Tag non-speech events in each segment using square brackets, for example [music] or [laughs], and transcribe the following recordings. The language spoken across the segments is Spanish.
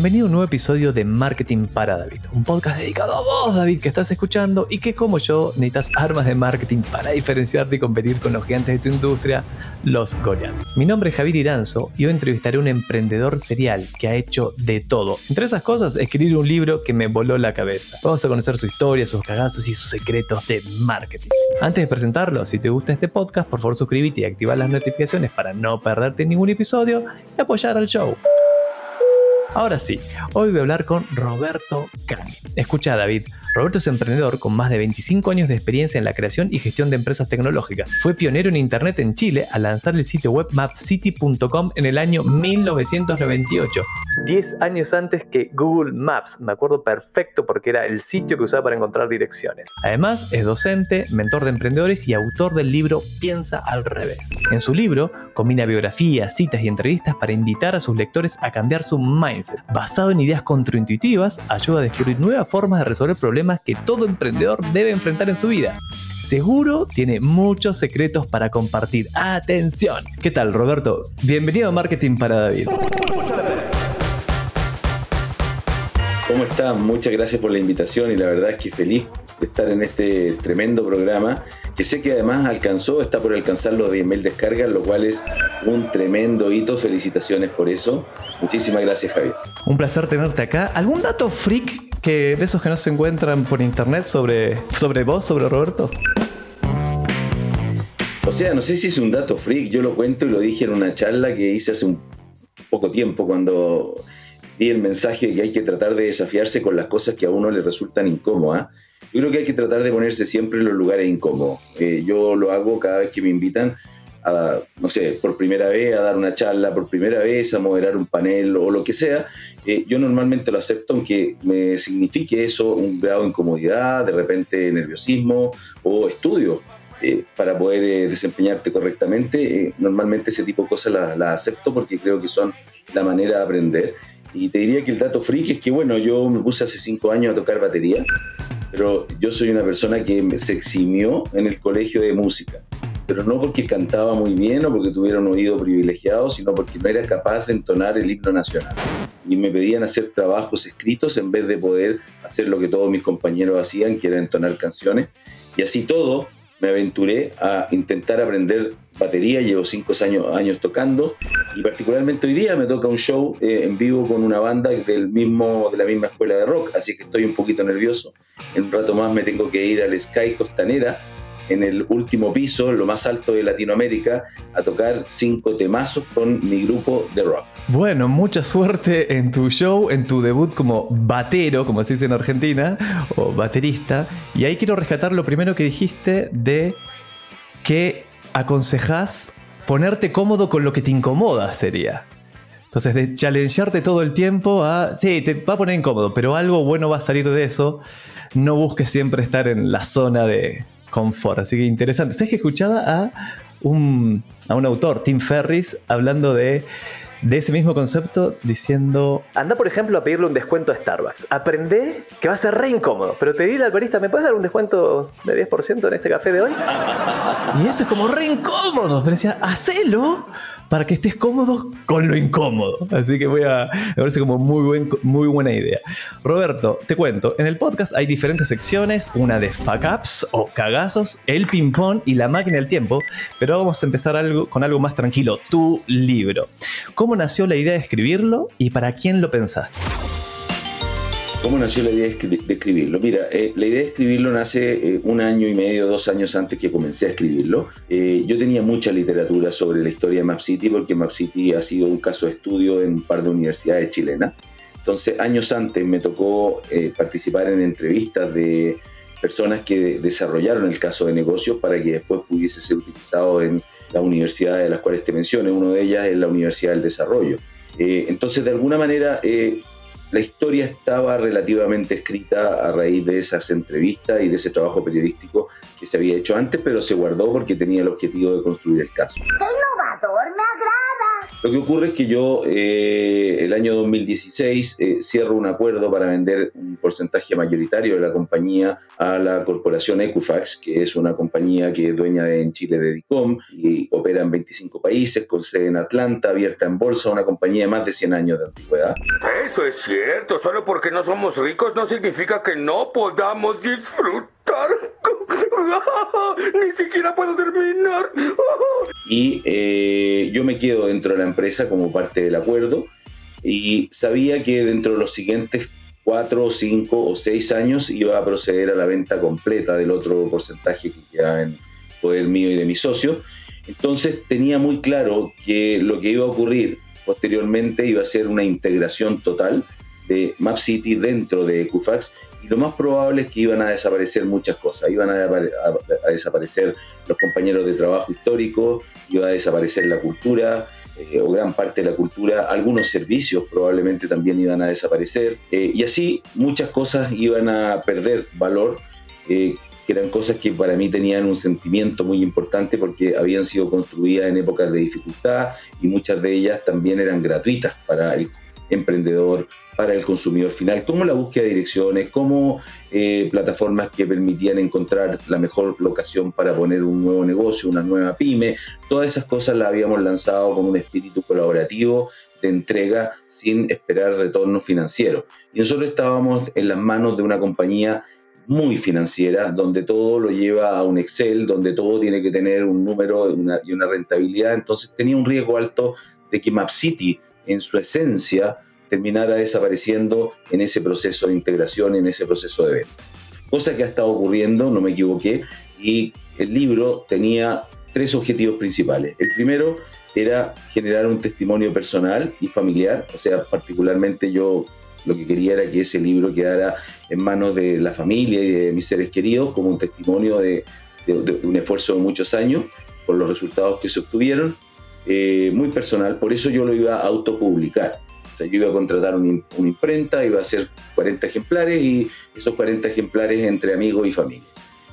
Bienvenido a un nuevo episodio de Marketing para David, un podcast dedicado a vos, David, que estás escuchando y que como yo necesitas armas de marketing para diferenciarte y competir con los gigantes de tu industria, los Goliath. Mi nombre es Javier Iranzo y hoy entrevistaré a un emprendedor serial que ha hecho de todo. Entre esas cosas, escribir un libro que me voló la cabeza. Vamos a conocer su historia, sus cagazos y sus secretos de marketing. Antes de presentarlo, si te gusta este podcast, por favor suscríbete y activa las notificaciones para no perderte ningún episodio y apoyar al show. Ahora sí, hoy voy a hablar con Roberto Cani. Escucha David, Roberto es emprendedor con más de 25 años de experiencia en la creación y gestión de empresas tecnológicas. Fue pionero en Internet en Chile al lanzar el sitio web mapcity.com en el año 1998. 10 años antes que Google Maps, me acuerdo perfecto porque era el sitio que usaba para encontrar direcciones. Además, es docente, mentor de emprendedores y autor del libro Piensa al revés. En su libro, combina biografías, citas y entrevistas para invitar a sus lectores a cambiar su mindset. Basado en ideas contraintuitivas, ayuda a descubrir nuevas formas de resolver problemas que todo emprendedor debe enfrentar en su vida. Seguro tiene muchos secretos para compartir. ¡Atención! ¿Qué tal, Roberto? Bienvenido a Marketing para David. ¿Cómo estás? Muchas gracias por la invitación y la verdad es que feliz de estar en este tremendo programa que sé que además alcanzó, está por alcanzar los 10.000 descargas, lo cual es un tremendo hito. Felicitaciones por eso. Muchísimas gracias, Javier. Un placer tenerte acá. ¿Algún dato freak que de esos que no se encuentran por internet sobre, sobre vos, sobre Roberto? O sea, no sé si es un dato freak, yo lo cuento y lo dije en una charla que hice hace un poco tiempo cuando di el mensaje de que hay que tratar de desafiarse con las cosas que a uno le resultan incómodas. Yo creo que hay que tratar de ponerse siempre en los lugares incómodos. Eh, yo lo hago cada vez que me invitan a, no sé, por primera vez a dar una charla, por primera vez a moderar un panel o lo que sea. Eh, yo normalmente lo acepto aunque me signifique eso un grado de incomodidad, de repente nerviosismo o estudio. Eh, para poder desempeñarte correctamente, normalmente ese tipo de cosas las la acepto porque creo que son la manera de aprender. Y te diría que el dato freak es que, bueno, yo me puse hace cinco años a tocar batería, pero yo soy una persona que se eximió en el colegio de música. Pero no porque cantaba muy bien o porque tuviera un oído privilegiado, sino porque no era capaz de entonar el himno nacional. Y me pedían hacer trabajos escritos en vez de poder hacer lo que todos mis compañeros hacían, que era entonar canciones. Y así todo, me aventuré a intentar aprender batería, llevo cinco años, años tocando y particularmente hoy día me toca un show eh, en vivo con una banda del mismo, de la misma escuela de rock, así que estoy un poquito nervioso. En un rato más me tengo que ir al Sky Costanera en el último piso, lo más alto de Latinoamérica, a tocar cinco temazos con mi grupo de rock. Bueno, mucha suerte en tu show, en tu debut como batero, como se dice en Argentina, o baterista. Y ahí quiero rescatar lo primero que dijiste de que aconsejas ponerte cómodo con lo que te incomoda, sería. Entonces, de challengearte todo el tiempo a, sí, te va a poner incómodo, pero algo bueno va a salir de eso. No busques siempre estar en la zona de confort. Así que interesante. ¿Sabes que escuchaba a un, a un autor, Tim Ferris, hablando de de ese mismo concepto diciendo, anda por ejemplo a pedirle un descuento a Starbucks. Aprende que va a ser re incómodo, pero pedirle al barista, ¿me puedes dar un descuento de 10% en este café de hoy? Y eso es como re incómodo, pero decía, hacelo para que estés cómodo con lo incómodo. Así que voy a, me parece como muy, buen, muy buena idea. Roberto, te cuento, en el podcast hay diferentes secciones, una de fuck ups o cagazos, el ping pong y la máquina del tiempo, pero vamos a empezar algo, con algo más tranquilo, tu libro. ¿Cómo nació la idea de escribirlo y para quién lo pensaste? ¿Cómo nació la idea de escribirlo? Mira, eh, la idea de escribirlo nace eh, un año y medio, dos años antes que comencé a escribirlo. Eh, yo tenía mucha literatura sobre la historia de Map City porque Map City ha sido un caso de estudio en un par de universidades chilenas. Entonces, años antes me tocó participar en entrevistas de personas que desarrollaron el caso de negocio para que después pudiese ser utilizado en las universidades de las cuales te mencioné. Una de ellas es la Universidad del Desarrollo. entonces, de alguna manera, la historia estaba relativamente escrita a raíz de esas entrevistas y de ese trabajo periodístico que se había hecho antes, pero se guardó porque tenía el objetivo de construir el caso. ¡Qué innovador! ¡Me agrada! Lo que ocurre es que yo eh, el año 2016 eh, cierro un acuerdo para vender un porcentaje mayoritario de la compañía a la corporación Equifax, que es una compañía que es dueña de, en Chile de DICOM y opera en 25 países, con sede en Atlanta, abierta en bolsa, una compañía de más de 100 años de antigüedad. Eso es cierto, solo porque no somos ricos no significa que no podamos disfrutar. [laughs] Ni siquiera puedo terminar. y eh, yo me quedo dentro de la empresa como parte del acuerdo y sabía que dentro de los siguientes cuatro, cinco o seis años iba a proceder a la venta completa del otro porcentaje que queda en poder mío y de mi socio. Entonces tenía muy claro que lo que iba a ocurrir posteriormente iba a ser una integración total de Map City dentro de Equifax y lo más probable es que iban a desaparecer muchas cosas. Iban a, desaparecer los compañeros de trabajo histórico, iba a desaparecer la cultura, eh, o gran parte de la cultura, algunos servicios probablemente también iban a desaparecer, eh, y así muchas cosas iban a perder valor. Eh, que eran cosas que para mí tenían un sentimiento muy importante porque habían sido construidas en épocas de dificultad y muchas de ellas también eran gratuitas para el emprendedor, para el consumidor final, como la búsqueda de direcciones, como eh, plataformas que permitían encontrar la mejor locación para poner un nuevo negocio, una nueva pyme. Todas esas cosas las habíamos lanzado con un espíritu colaborativo de entrega sin esperar retorno financiero. Y nosotros estábamos en las manos de una compañía muy financiera, donde todo lo lleva a un Excel, donde todo tiene que tener un número y una rentabilidad. Entonces tenía un riesgo alto de que MapCity, en su esencia, terminara desapareciendo en ese proceso de integración, en ese proceso de venta. Cosa que ha estado ocurriendo, no me equivoqué, y el libro tenía tres objetivos principales. El primero era generar un testimonio personal y familiar, o sea, particularmente yo lo que quería era que ese libro quedara en manos de la familia y de mis seres queridos como un testimonio de, un esfuerzo de muchos años por los resultados que se obtuvieron, eh, muy personal, por eso yo lo iba a autopublicar yo iba a contratar una, imprenta, iba a hacer 40 ejemplares y esos 40 ejemplares entre amigos y familia.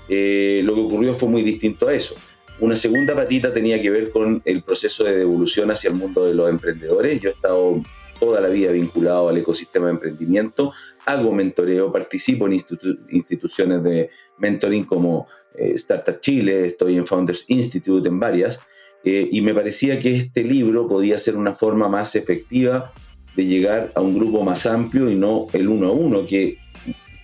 Eh, lo que ocurrió fue muy distinto a eso. Una segunda patita tenía que ver con el proceso de devolución hacia el mundo de los emprendedores. Yo he estado toda la vida vinculado al ecosistema de emprendimiento, hago mentoreo, participo en instituciones de mentoring como eh, Startup Chile, estoy en Founders Institute, en varias, eh, y me parecía que este libro podía ser una forma más efectiva de llegar a un grupo más amplio y no el uno a uno, que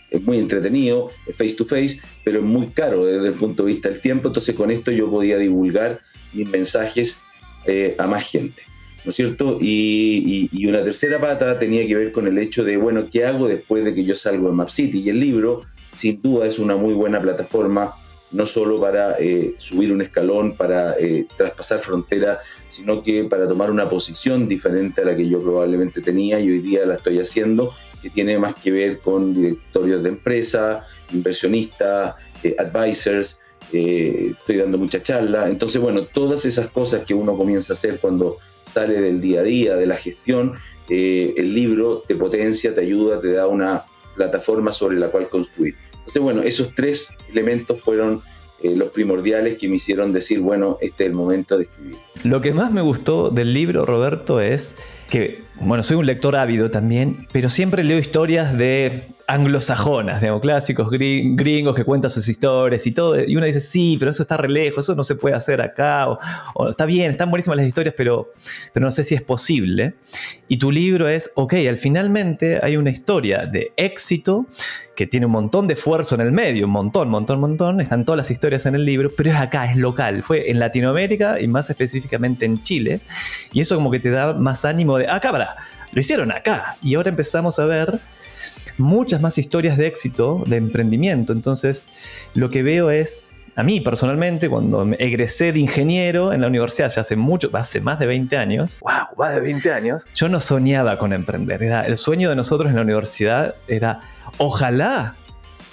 es muy entretenido, face to face, pero es muy caro desde el punto de vista del tiempo. Entonces con esto yo podía divulgar mis mensajes eh, a más gente. ¿No es cierto? Y, y, una tercera pata tenía que ver con el hecho de, bueno, ¿qué hago después de que yo salgo de Map City? Y el libro, sin duda, es una muy buena plataforma no solo para eh, subir un escalón, para eh, traspasar frontera, sino que para tomar una posición diferente a la que yo probablemente tenía y hoy día la estoy haciendo, que tiene más que ver con directorios de empresa, inversionistas, eh, advisors, estoy dando mucha charla. Entonces, bueno, todas esas cosas que uno comienza a hacer cuando sale del día a día, de la gestión, el libro te potencia, te ayuda, te da una plataforma sobre la cual construir. Entonces, bueno, esos tres elementos fueron eh, los primordiales que me hicieron decir, bueno, este es el momento de escribir. Lo que más me gustó del libro, Roberto, es que, bueno, soy un lector ávido también, pero siempre leo historias de anglosajonas, digamos, clásicos gringos que cuentan sus historias y todo, y uno dice, sí, pero eso está re lejos, eso no se puede hacer acá, o, está bien, están buenísimas las historias, pero, no sé si es posible. Y tu libro es, ok, al finalmente hay una historia de éxito que tiene un montón de esfuerzo en el medio, un montón, montón, montón, están todas las historias en el libro, pero es acá, es local, fue en Latinoamérica y más específicamente en Chile, y eso como que te da más ánimo de, ah, cabra, lo hicieron acá, y ahora empezamos a ver muchas más historias de éxito, de emprendimiento. Entonces, lo que veo es, a mí personalmente, cuando egresé de ingeniero en la universidad, ya hace mucho, hace más de 20 años. ¡Wow! Más de 20 años. Yo no soñaba con emprender. Era, el sueño de nosotros en la universidad era, ojalá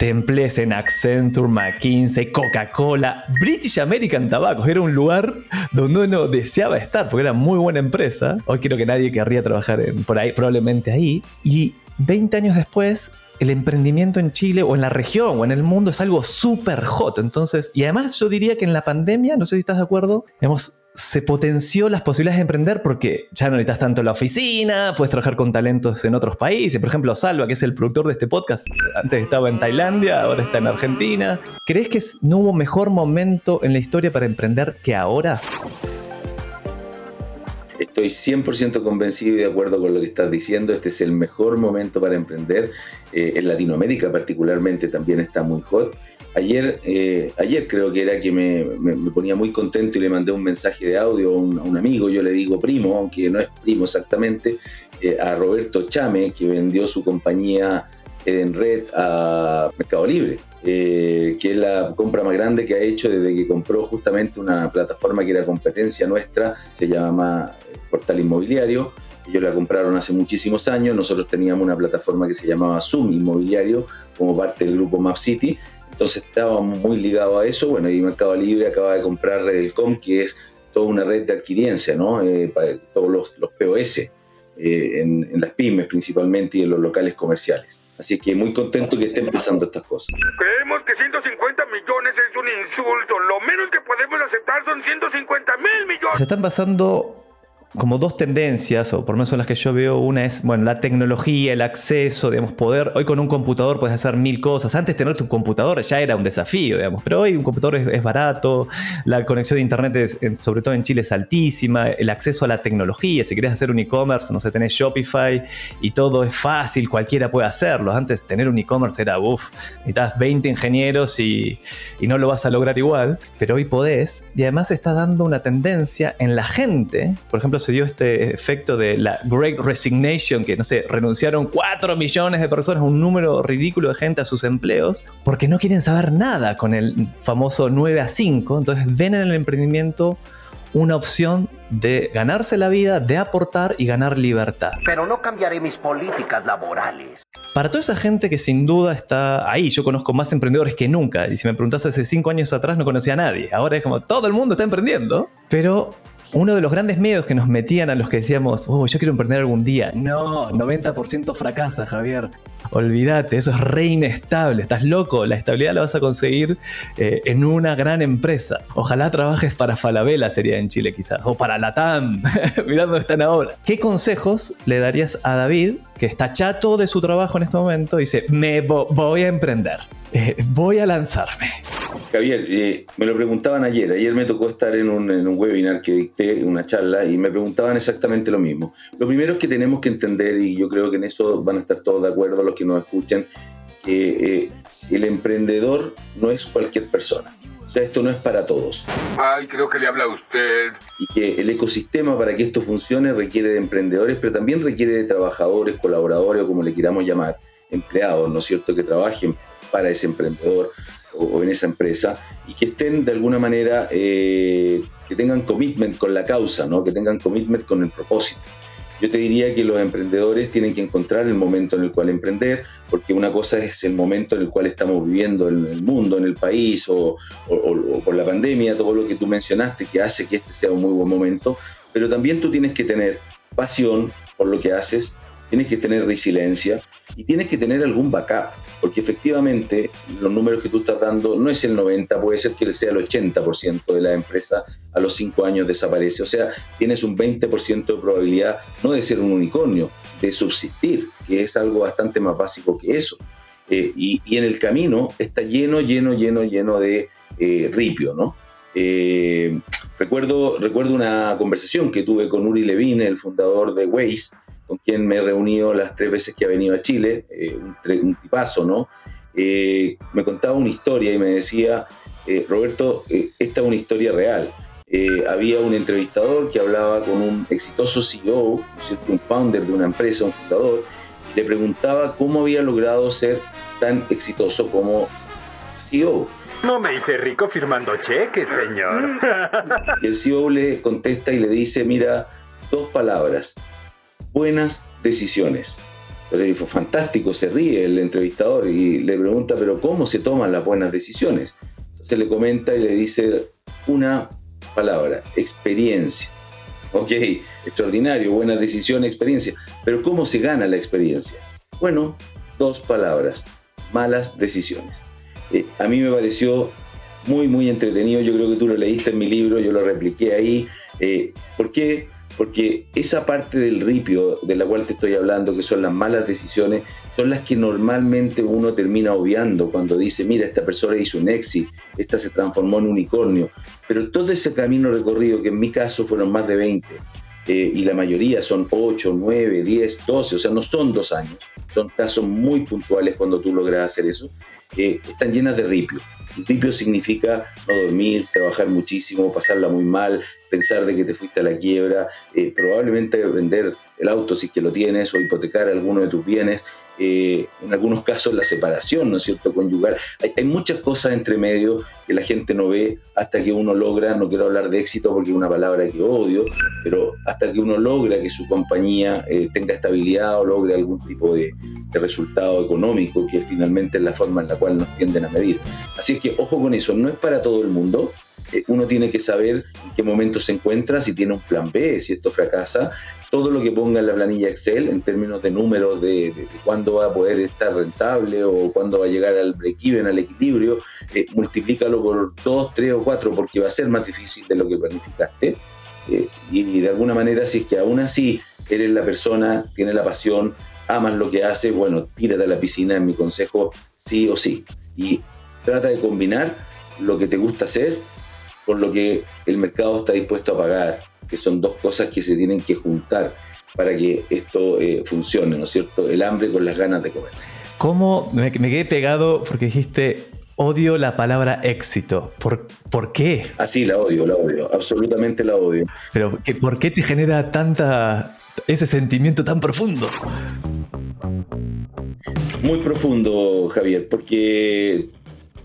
te emplees en Accenture, McKinsey, Coca-Cola, British American Tobacco. Era un lugar donde uno deseaba estar porque era muy buena empresa. Hoy creo que nadie querría trabajar por ahí, probablemente ahí. Y 20 años después, el emprendimiento en Chile o en la región o en el mundo es algo súper hot. Entonces, y además yo diría que en la pandemia, no sé si estás de acuerdo, se potenció las posibilidades de emprender porque ya no necesitas tanto la oficina, puedes trabajar con talentos en otros países. Por ejemplo, Salva, que es el productor de este podcast, antes estaba en Tailandia, ahora está en Argentina. ¿Crees que no hubo mejor momento en la historia para emprender que ahora? Estoy 100% convencido y de acuerdo con lo que estás diciendo. Este es el mejor momento para emprender. Eh, en Latinoamérica particularmente también está muy hot. Ayer, eh, ayer creo que era que me, ponía muy contento y le mandé un mensaje de audio a un, amigo, yo le digo primo, aunque no es primo exactamente, eh, a Roberto Chame, que vendió su compañía en red a Mercado Libre, eh, que es la compra más grande que ha hecho desde que compró justamente una plataforma que era competencia nuestra, se llama Portal Inmobiliario. Ellos la compraron hace muchísimos años. Nosotros teníamos una plataforma que se llamaba Zoom Inmobiliario como parte del grupo Map City entonces estábamos muy ligados a eso. Bueno, y Mercado Libre acaba de comprar Redelcom, que es toda una red de adquiriencia, ¿no? Eh, todos los POS, eh, en, las pymes principalmente y en los locales comerciales. Así que muy contento que estén pasando estas cosas. Creemos que 150 millones es un insulto. Lo menos que podemos aceptar son 150 mil millones. Se están pasando como dos tendencias, o por lo menos son las que yo veo. Una es, bueno, la tecnología, el acceso, digamos, poder. Hoy con un computador puedes hacer mil cosas. Antes tener tu computador ya era un desafío, digamos, pero hoy un computador es, barato, la conexión de internet, sobre todo en Chile, es altísima, el acceso a la tecnología. Si quieres hacer un e-commerce, no sé, tenés Shopify y todo es fácil, cualquiera puede hacerlo. Antes tener un e-commerce era, uff, necesitas 20 ingenieros y, y no lo vas a lograr igual, pero hoy podés. Y además está dando una tendencia en la gente, por ejemplo, se dio este efecto de la Great Resignation, que no sé, renunciaron 4 millones de personas, un número ridículo de gente a sus empleos, porque no quieren saber nada con el famoso 9 a 5. Entonces ven en el emprendimiento una opción de ganarse la vida, de aportar y ganar libertad. Pero no cambiaré mis políticas laborales. Para toda esa gente que sin duda está ahí, yo conozco más emprendedores que nunca. Y si me preguntas hace cinco años atrás no conocía a nadie. Ahora es como todo el mundo está emprendiendo. Pero uno de los grandes miedos que nos metían a los que decíamos, oh, yo quiero emprender algún día. No, 90% fracasa, Javier. Olvídate, eso es re inestable, estás loco. La estabilidad la vas a conseguir eh, en una gran empresa. Ojalá trabajes para Falabella, sería en Chile quizás, o para Latam. [laughs] Mirá dónde están ahora. ¿Qué consejos le darías a David, que está chato de su trabajo en este momento, y dice, me voy a emprender? Eh, voy a lanzarme. Javier, eh, me lo preguntaban ayer. Ayer me tocó estar en un, webinar que dicté, una charla, y me preguntaban exactamente lo mismo. Lo primero es que tenemos que entender, y yo creo que en eso van a estar todos de acuerdo los que nos escuchan, que eh, el emprendedor no es cualquier persona. O sea, esto no es para todos. Ay, creo que le habla a usted. Y que el ecosistema para que esto funcione requiere de emprendedores, pero también requiere de trabajadores, colaboradores o como le queramos llamar, empleados, ¿no es cierto?, que trabajen para ese emprendedor o, en esa empresa y que estén de alguna manera, eh, que tengan commitment con la causa, ¿no? que tengan commitment con el propósito. Yo te diría que los emprendedores tienen que encontrar el momento en el cual emprender, porque una cosa es el momento en el cual estamos viviendo en el mundo, en el país, o, o, por la pandemia, todo lo que tú mencionaste, que hace que este sea un muy buen momento, pero también tú tienes que tener pasión por lo que haces, tienes que tener resiliencia y tienes que tener algún backup, porque efectivamente los números que tú estás dando no es el 90, puede ser que sea el 80% de la empresa a los 5 años desaparece. O sea, tienes un 20% de probabilidad no de ser un unicornio, de subsistir, que es algo bastante más básico que eso. Eh, y, en el camino está lleno, lleno, lleno, lleno de eh, ripio, ¿no? Eh, recuerdo, recuerdo una conversación que tuve con Uri Levine, el fundador de Waze, con quien me he reunido las tres veces que ha venido a Chile, eh, un, tipazo, ¿no? Eh, me contaba una historia y me decía, eh, Roberto, esta es una historia real. había un entrevistador que hablaba con un exitoso CEO, un founder de una empresa, un fundador, y le preguntaba cómo había logrado ser tan exitoso como CEO. No me hice rico firmando cheques, señor. Y el CEO le contesta y le dice, mira, dos palabras, buenas decisiones. Entonces fue fantástico, se ríe el entrevistador y le pregunta, pero ¿cómo se toman las buenas decisiones? Entonces le comenta y le dice una palabra, experiencia. Ok, extraordinario, buena decisión, experiencia. Pero ¿cómo se gana la experiencia? Bueno, dos palabras, malas decisiones. Eh, a mí me pareció muy, muy entretenido. Yo creo que tú lo leíste en mi libro, yo lo repliqué ahí. Eh, ¿Por qué? Porque esa parte del ripio de la cual te estoy hablando, que son las malas decisiones, son las que normalmente uno termina obviando cuando dice, mira, esta persona hizo un exit, esta se transformó en unicornio. Pero todo ese camino recorrido, que en mi caso fueron más de 20, eh, y la mayoría son 8, 9, 10, 12, o sea, no son dos años, son casos muy puntuales cuando tú logras hacer eso, eh, están llenas de ripio. Ripio significa no dormir, trabajar muchísimo, pasarla muy mal, pensar de que te fuiste a la quiebra, eh, probablemente vender el auto si es que lo tienes o hipotecar alguno de tus bienes, eh, en algunos casos la separación, ¿no es cierto?, conyugar. Hay, hay, muchas cosas entre medio que la gente no ve hasta que uno logra, no quiero hablar de éxito porque es una palabra que odio, pero hasta que uno logra que su compañía eh, tenga estabilidad o logre algún tipo de resultado económico, que finalmente es la forma en la cual nos tienden a medir. Así es que ojo con eso, no es para todo el mundo, eh, uno tiene que saber en qué momento se encuentra, si tiene un plan B, si esto fracasa, todo lo que ponga en la planilla Excel en términos de números de, cuándo va a poder estar rentable o cuándo va a llegar al break-even, al equilibrio, eh, multiplícalo por 2, 3 o 4 porque va a ser más difícil de lo que planificaste. Eh, y, de alguna manera, si es que aún así eres la persona, tienes la pasión, amas lo que haces, bueno, tírate a la piscina, en mi consejo, sí o sí. Y trata de combinar lo que te gusta hacer por lo que el mercado está dispuesto a pagar, que son dos cosas que se tienen que juntar para que esto eh, funcione, ¿no es cierto? El hambre con las ganas de comer. ¿Cómo me, quedé pegado porque dijiste odio la palabra éxito? ¿Por, ¿por qué? Así la odio, la odio, absolutamente la odio. Pero ¿por qué te genera tanta ese sentimiento tan profundo? Muy profundo, Javier, porque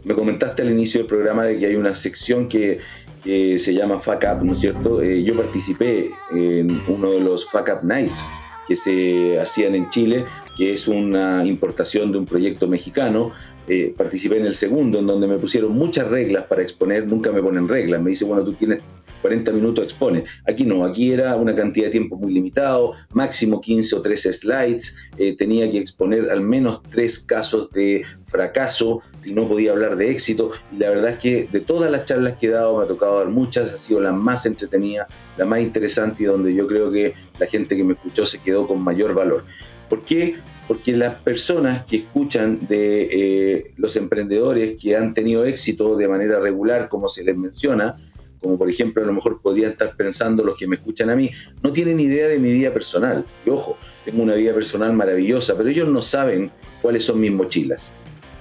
me comentaste al inicio del programa de que hay una sección que, se llama Fuck Up, ¿no es cierto? Eh, yo participé en uno de los Fuck Up Nights que se hacían en Chile, que es una importación de un proyecto mexicano. Eh, participé en el segundo, en donde me pusieron muchas reglas para exponer, nunca me ponen reglas, me dice, bueno, tú tienes 40 minutos expone. Aquí no, aquí era una cantidad de tiempo muy limitado, máximo 15 o 13 slides, eh, tenía que exponer al menos tres casos de fracaso y no podía hablar de éxito. La verdad es que de todas las charlas que he dado, me ha tocado dar muchas, ha sido la más entretenida, la más interesante y donde yo creo que la gente que me escuchó se quedó con mayor valor. ¿Por qué? Porque las personas que escuchan de eh, los emprendedores que han tenido éxito de manera regular, como se les menciona, como por ejemplo a lo mejor podían estar pensando los que me escuchan a mí, no tienen idea de mi vida personal. Y ojo, tengo una vida personal maravillosa, pero ellos no saben cuáles son mis mochilas.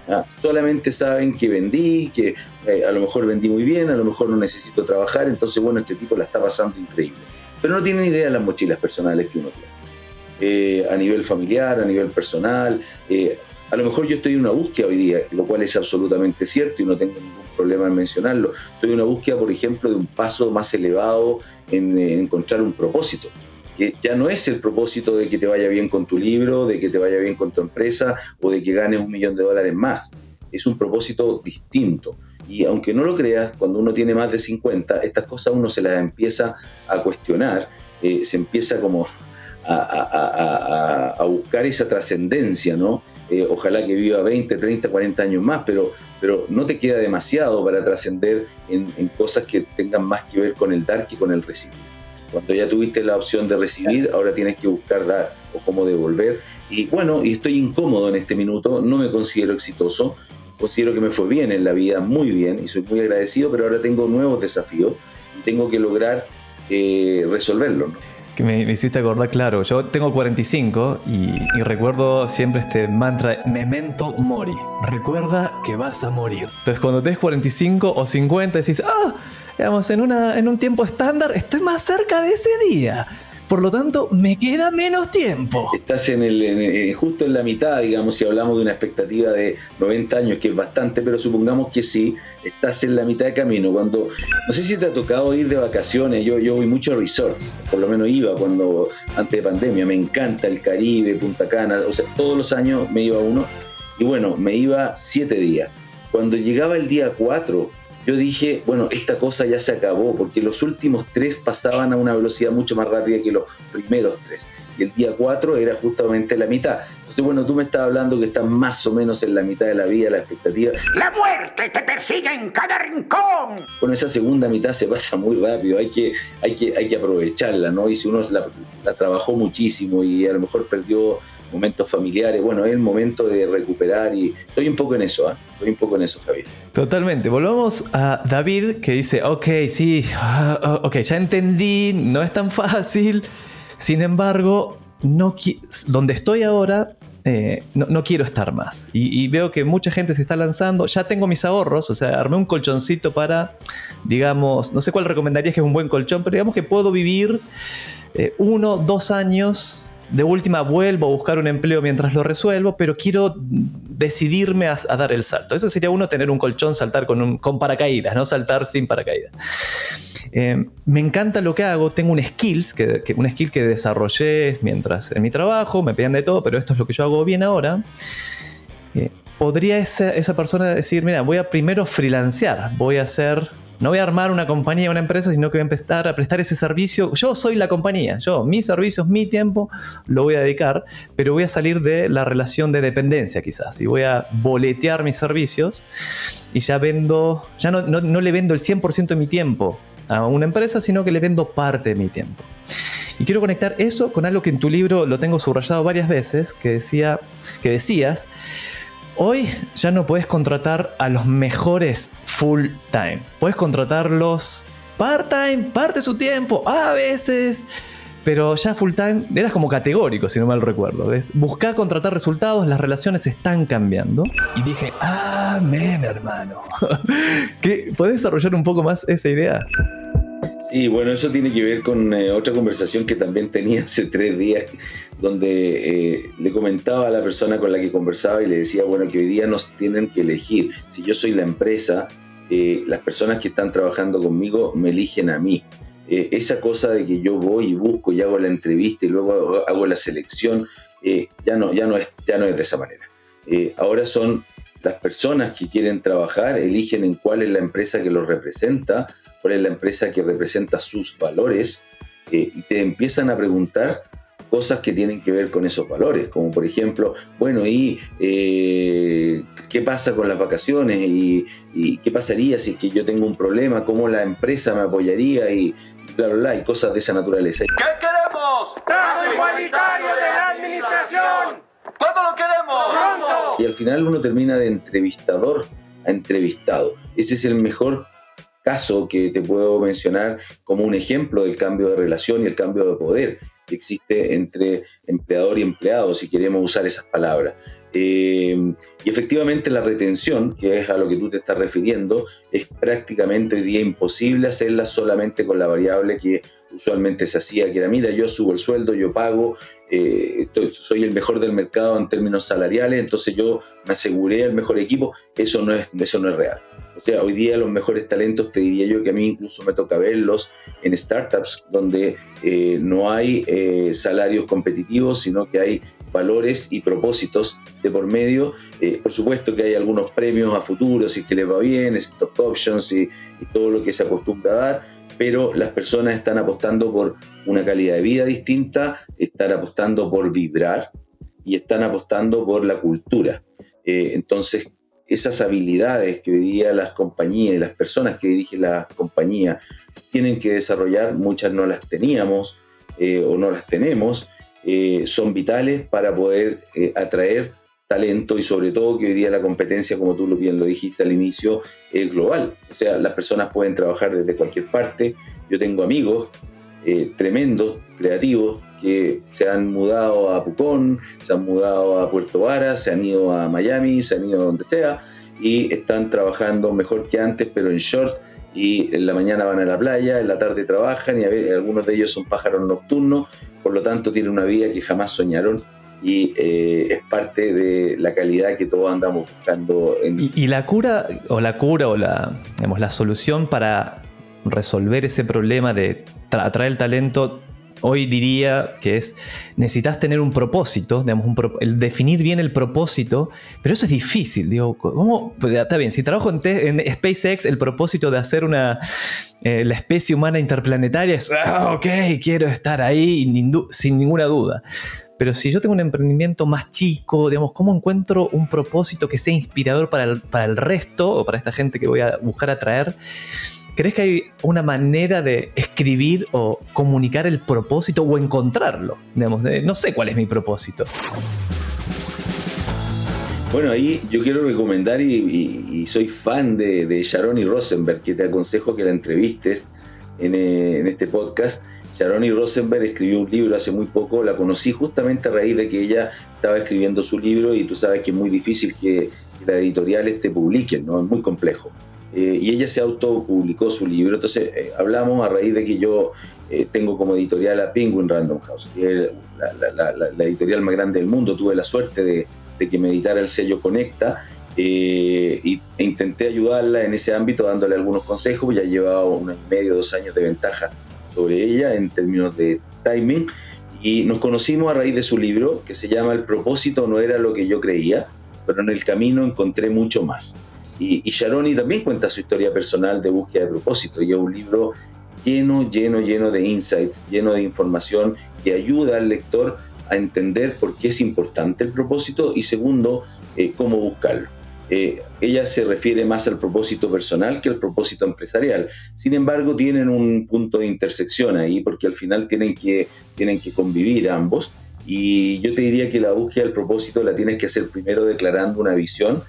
¿ah? Solamente saben que vendí, que eh, a lo mejor vendí muy bien, a lo mejor no necesito trabajar, entonces bueno, este tipo la está pasando increíble. Pero no tienen idea de las mochilas personales que uno tiene. Eh, a nivel familiar, a nivel personal. Eh, a lo mejor yo estoy en una búsqueda hoy día, lo cual es absolutamente cierto y no tengo ningún problema en mencionarlo. Estoy en una búsqueda, por ejemplo, de un paso más elevado en, eh, encontrar un propósito que ya no es el propósito de que te vaya bien con tu libro, de que te vaya bien con tu empresa o de que ganes un millón de dólares más. Es un propósito distinto. Y aunque no lo creas, cuando uno tiene más de 50, estas cosas uno se las empieza a cuestionar, eh, se empieza como a, buscar esa trascendencia, ¿no? Eh, ojalá que viva 20, 30, 40 años más, pero, pero no te queda demasiado para trascender en, cosas que tengan más que ver con el dar que con el recibir. Cuando ya tuviste la opción de recibir, ahora tienes que buscar dar o cómo devolver. Y bueno, y estoy incómodo en este minuto, no me considero exitoso, considero que me fue bien en la vida, muy bien, y soy muy agradecido, pero ahora tengo nuevos desafíos y tengo que lograr eh, resolverlos. ¿no? Que me, hiciste acordar, claro, yo tengo 45 y, y, recuerdo siempre este mantra, memento mori, recuerda que vas a morir. Entonces cuando tenés 45 o 50 decís, ah, digamos, en, una, en un tiempo estándar estoy más cerca de ese día. Por lo tanto, me queda menos tiempo. Estás en el, justo en la mitad, digamos, si hablamos de una expectativa de 90 años, que es bastante, pero supongamos que sí, estás en la mitad de camino. Cuando, no sé si te ha tocado ir de vacaciones, yo, yo voy mucho a resorts, por lo menos iba cuando, antes de pandemia, me encanta el Caribe, Punta Cana, o sea, todos los años me iba uno, y bueno, me iba siete días. Cuando llegaba el día 4, yo dije, bueno, esta cosa ya se acabó, porque los últimos tres pasaban a una velocidad mucho más rápida que los primeros tres. Y el día cuatro era justamente la mitad. Entonces, bueno, tú me estás hablando que estás más o menos en la mitad de la vida, la expectativa. ¡La muerte te persigue en cada rincón! Bueno, esa segunda mitad se pasa muy rápido, hay que, hay que, hay que aprovecharla, ¿no? Y si uno la, la trabajó muchísimo y a lo mejor perdió momentos familiares. Bueno, es el momento de recuperar y estoy un poco en eso, ¿eh? estoy un poco en eso, Javier. Totalmente. Volvamos a David que dice, ok, sí, uh, ok, ya entendí, no es tan fácil. Sin embargo, no donde estoy ahora, eh, no, quiero estar más. Y, y, veo que mucha gente se está lanzando. Ya tengo mis ahorros, o sea, armé un colchoncito para, digamos, no sé cuál recomendarías que es un buen colchón, pero digamos que puedo vivir eh, uno, dos años de última vuelvo a buscar un empleo mientras lo resuelvo, pero quiero decidirme a, dar el salto. Eso sería uno tener un colchón, saltar con, un, con paracaídas, no saltar sin paracaídas. Eh, me encanta lo que hago, tengo un skills, que, un skill que desarrollé mientras en mi trabajo, me pedían de todo, pero esto es lo que yo hago bien ahora. Eh, podría esa, esa persona decir, mira, voy a primero freelancear, voy a hacer no voy a armar una compañía, una empresa, sino que voy a empezar a prestar ese servicio. Yo soy la compañía, yo, mis servicios, mi tiempo, lo voy a dedicar, pero voy a salir de la relación de dependencia quizás y voy a boletear mis servicios y ya vendo, ya no, le vendo el 100% de mi tiempo a una empresa, sino que le vendo parte de mi tiempo. Y quiero conectar eso con algo que en tu libro lo tengo subrayado varias veces, que, decía, que decías, Hoy ya no puedes contratar a los mejores full time. Puedes contratarlos part time, parte su tiempo, a veces. Pero ya full time eras como categórico, si no mal recuerdo. ¿ves? Buscar contratar resultados, las relaciones están cambiando. Y dije, amén, hermano. [laughs] ¿Qué, ¿Puedes desarrollar un poco más esa idea? Sí, bueno, eso tiene que ver con eh, otra conversación que también tenía [laughs] hace tres días, donde eh, le comentaba a la persona con la que conversaba y le decía, bueno, que hoy día nos tienen que elegir. Si yo soy la empresa, eh, las personas que están trabajando conmigo me eligen a mí. esa cosa de que yo voy y busco y hago la entrevista y luego hago la selección, ya, no, ya, no es, ya no es de esa manera. ahora son las personas que quieren trabajar, eligen en cuál es la empresa que los representa cuál es la empresa que representa sus valores, eh, y te empiezan a preguntar cosas que tienen que ver con esos valores, como por ejemplo, bueno, ¿y eh, qué pasa con las vacaciones? ¿Y, qué pasaría si es que yo tengo un problema? ¿Cómo la empresa me apoyaría? Y bla, bla, bla, y cosas de esa naturaleza. ¿Qué queremos? ¡Trato igualitario de la administración! ¿Cuándo lo queremos? ¡Pronto! Y al final uno termina de entrevistador a entrevistado. Ese es el mejor caso que te puedo mencionar como un ejemplo del cambio de relación y el cambio de poder que existe entre empleador y empleado, si queremos usar esas palabras. Eh, y efectivamente la retención, que es a lo que tú te estás refiriendo, es prácticamente hoy día imposible hacerla solamente con la variable que usualmente se hacía, que era, mira, yo subo el sueldo, yo pago, eh, soy el mejor del mercado en términos salariales, entonces yo me aseguré el mejor equipo, eso no es, eso no es real. O sea, hoy día los mejores talentos, te diría yo que a mí incluso me toca verlos en startups donde eh, no hay eh, salarios competitivos, sino que hay valores y propósitos de por medio. Eh, por supuesto que hay algunos premios a futuro, si es que les va bien, stock options y, todo lo que se acostumbra a dar, pero las personas están apostando por una calidad de vida distinta, están apostando por vibrar y están apostando por la cultura. entonces, esas habilidades que hoy día las compañías y las personas que dirigen las compañías tienen que desarrollar, muchas no las teníamos eh, o no las tenemos, eh, son vitales para poder eh, atraer talento y sobre todo que hoy día la competencia, como tú bien lo dijiste al inicio, es global. O sea, las personas pueden trabajar desde cualquier parte. Yo tengo amigos tremendos, creativos, que se han mudado a Pucón, se han mudado a Puerto Varas, se han ido a Miami, se han ido a donde sea y están trabajando mejor que antes, pero en short y en la mañana van a la playa, en la tarde trabajan y algunos de ellos son pájaros nocturnos, por lo tanto tienen una vida que jamás soñaron y eh, es parte de la calidad que todos andamos buscando. En... ¿Y, la cura o la cura o la, la solución para resolver ese problema de atraer el talento hoy diría que es, necesitas tener un propósito, digamos, un pro- el definir bien el propósito, pero eso es difícil, digo, ¿cómo? Pues, está bien, si trabajo en, SpaceX, el propósito de hacer una, eh, la especie humana interplanetaria es, "Ah, ok, quiero estar ahí sin ninguna duda. Pero si yo tengo un emprendimiento más chico, digamos, ¿cómo encuentro un propósito que sea inspirador para el, para el resto o para esta gente que voy a buscar atraer? ¿Crees que hay una manera de escribir o comunicar el propósito o encontrarlo? No sé cuál es mi propósito. Bueno, ahí yo quiero recomendar y, soy fan de, de Sharon y Rosenberg, que te aconsejo que la entrevistes en, eh, este podcast. Sharon y Rosenberg escribió un libro hace muy poco, la conocí justamente a raíz de que ella estaba escribiendo su libro y tú sabes que es muy difícil que, que las editoriales te publiquen, ¿no? Es muy complejo. Eh, y ella se autopublicó su libro, entonces eh, hablamos a raíz de que yo eh, tengo como editorial a Penguin Random House, que es la, la- la- la- editorial más grande del mundo, tuve la suerte de, de que me editara el sello Conecta eh, y, e intenté ayudarla en ese ámbito dándole algunos consejos, ya llevaba un año y medio, dos años de ventaja sobre ella en términos de timing. Y nos conocimos a raíz de su libro que se llama El propósito no era lo que yo creía, pero en el camino encontré mucho más. Y, y Sharoni también cuenta su historia personal de búsqueda de propósito y es un libro lleno, lleno, lleno de insights, lleno de información que ayuda al lector a entender por qué es importante el propósito y segundo, eh, cómo buscarlo. Eh, ella se refiere más al propósito personal que al propósito empresarial. Sin embargo, tienen un punto de intersección ahí porque al final tienen que, tienen que convivir ambos. Y yo te diría que la búsqueda del propósito la tienes que hacer primero declarando una visión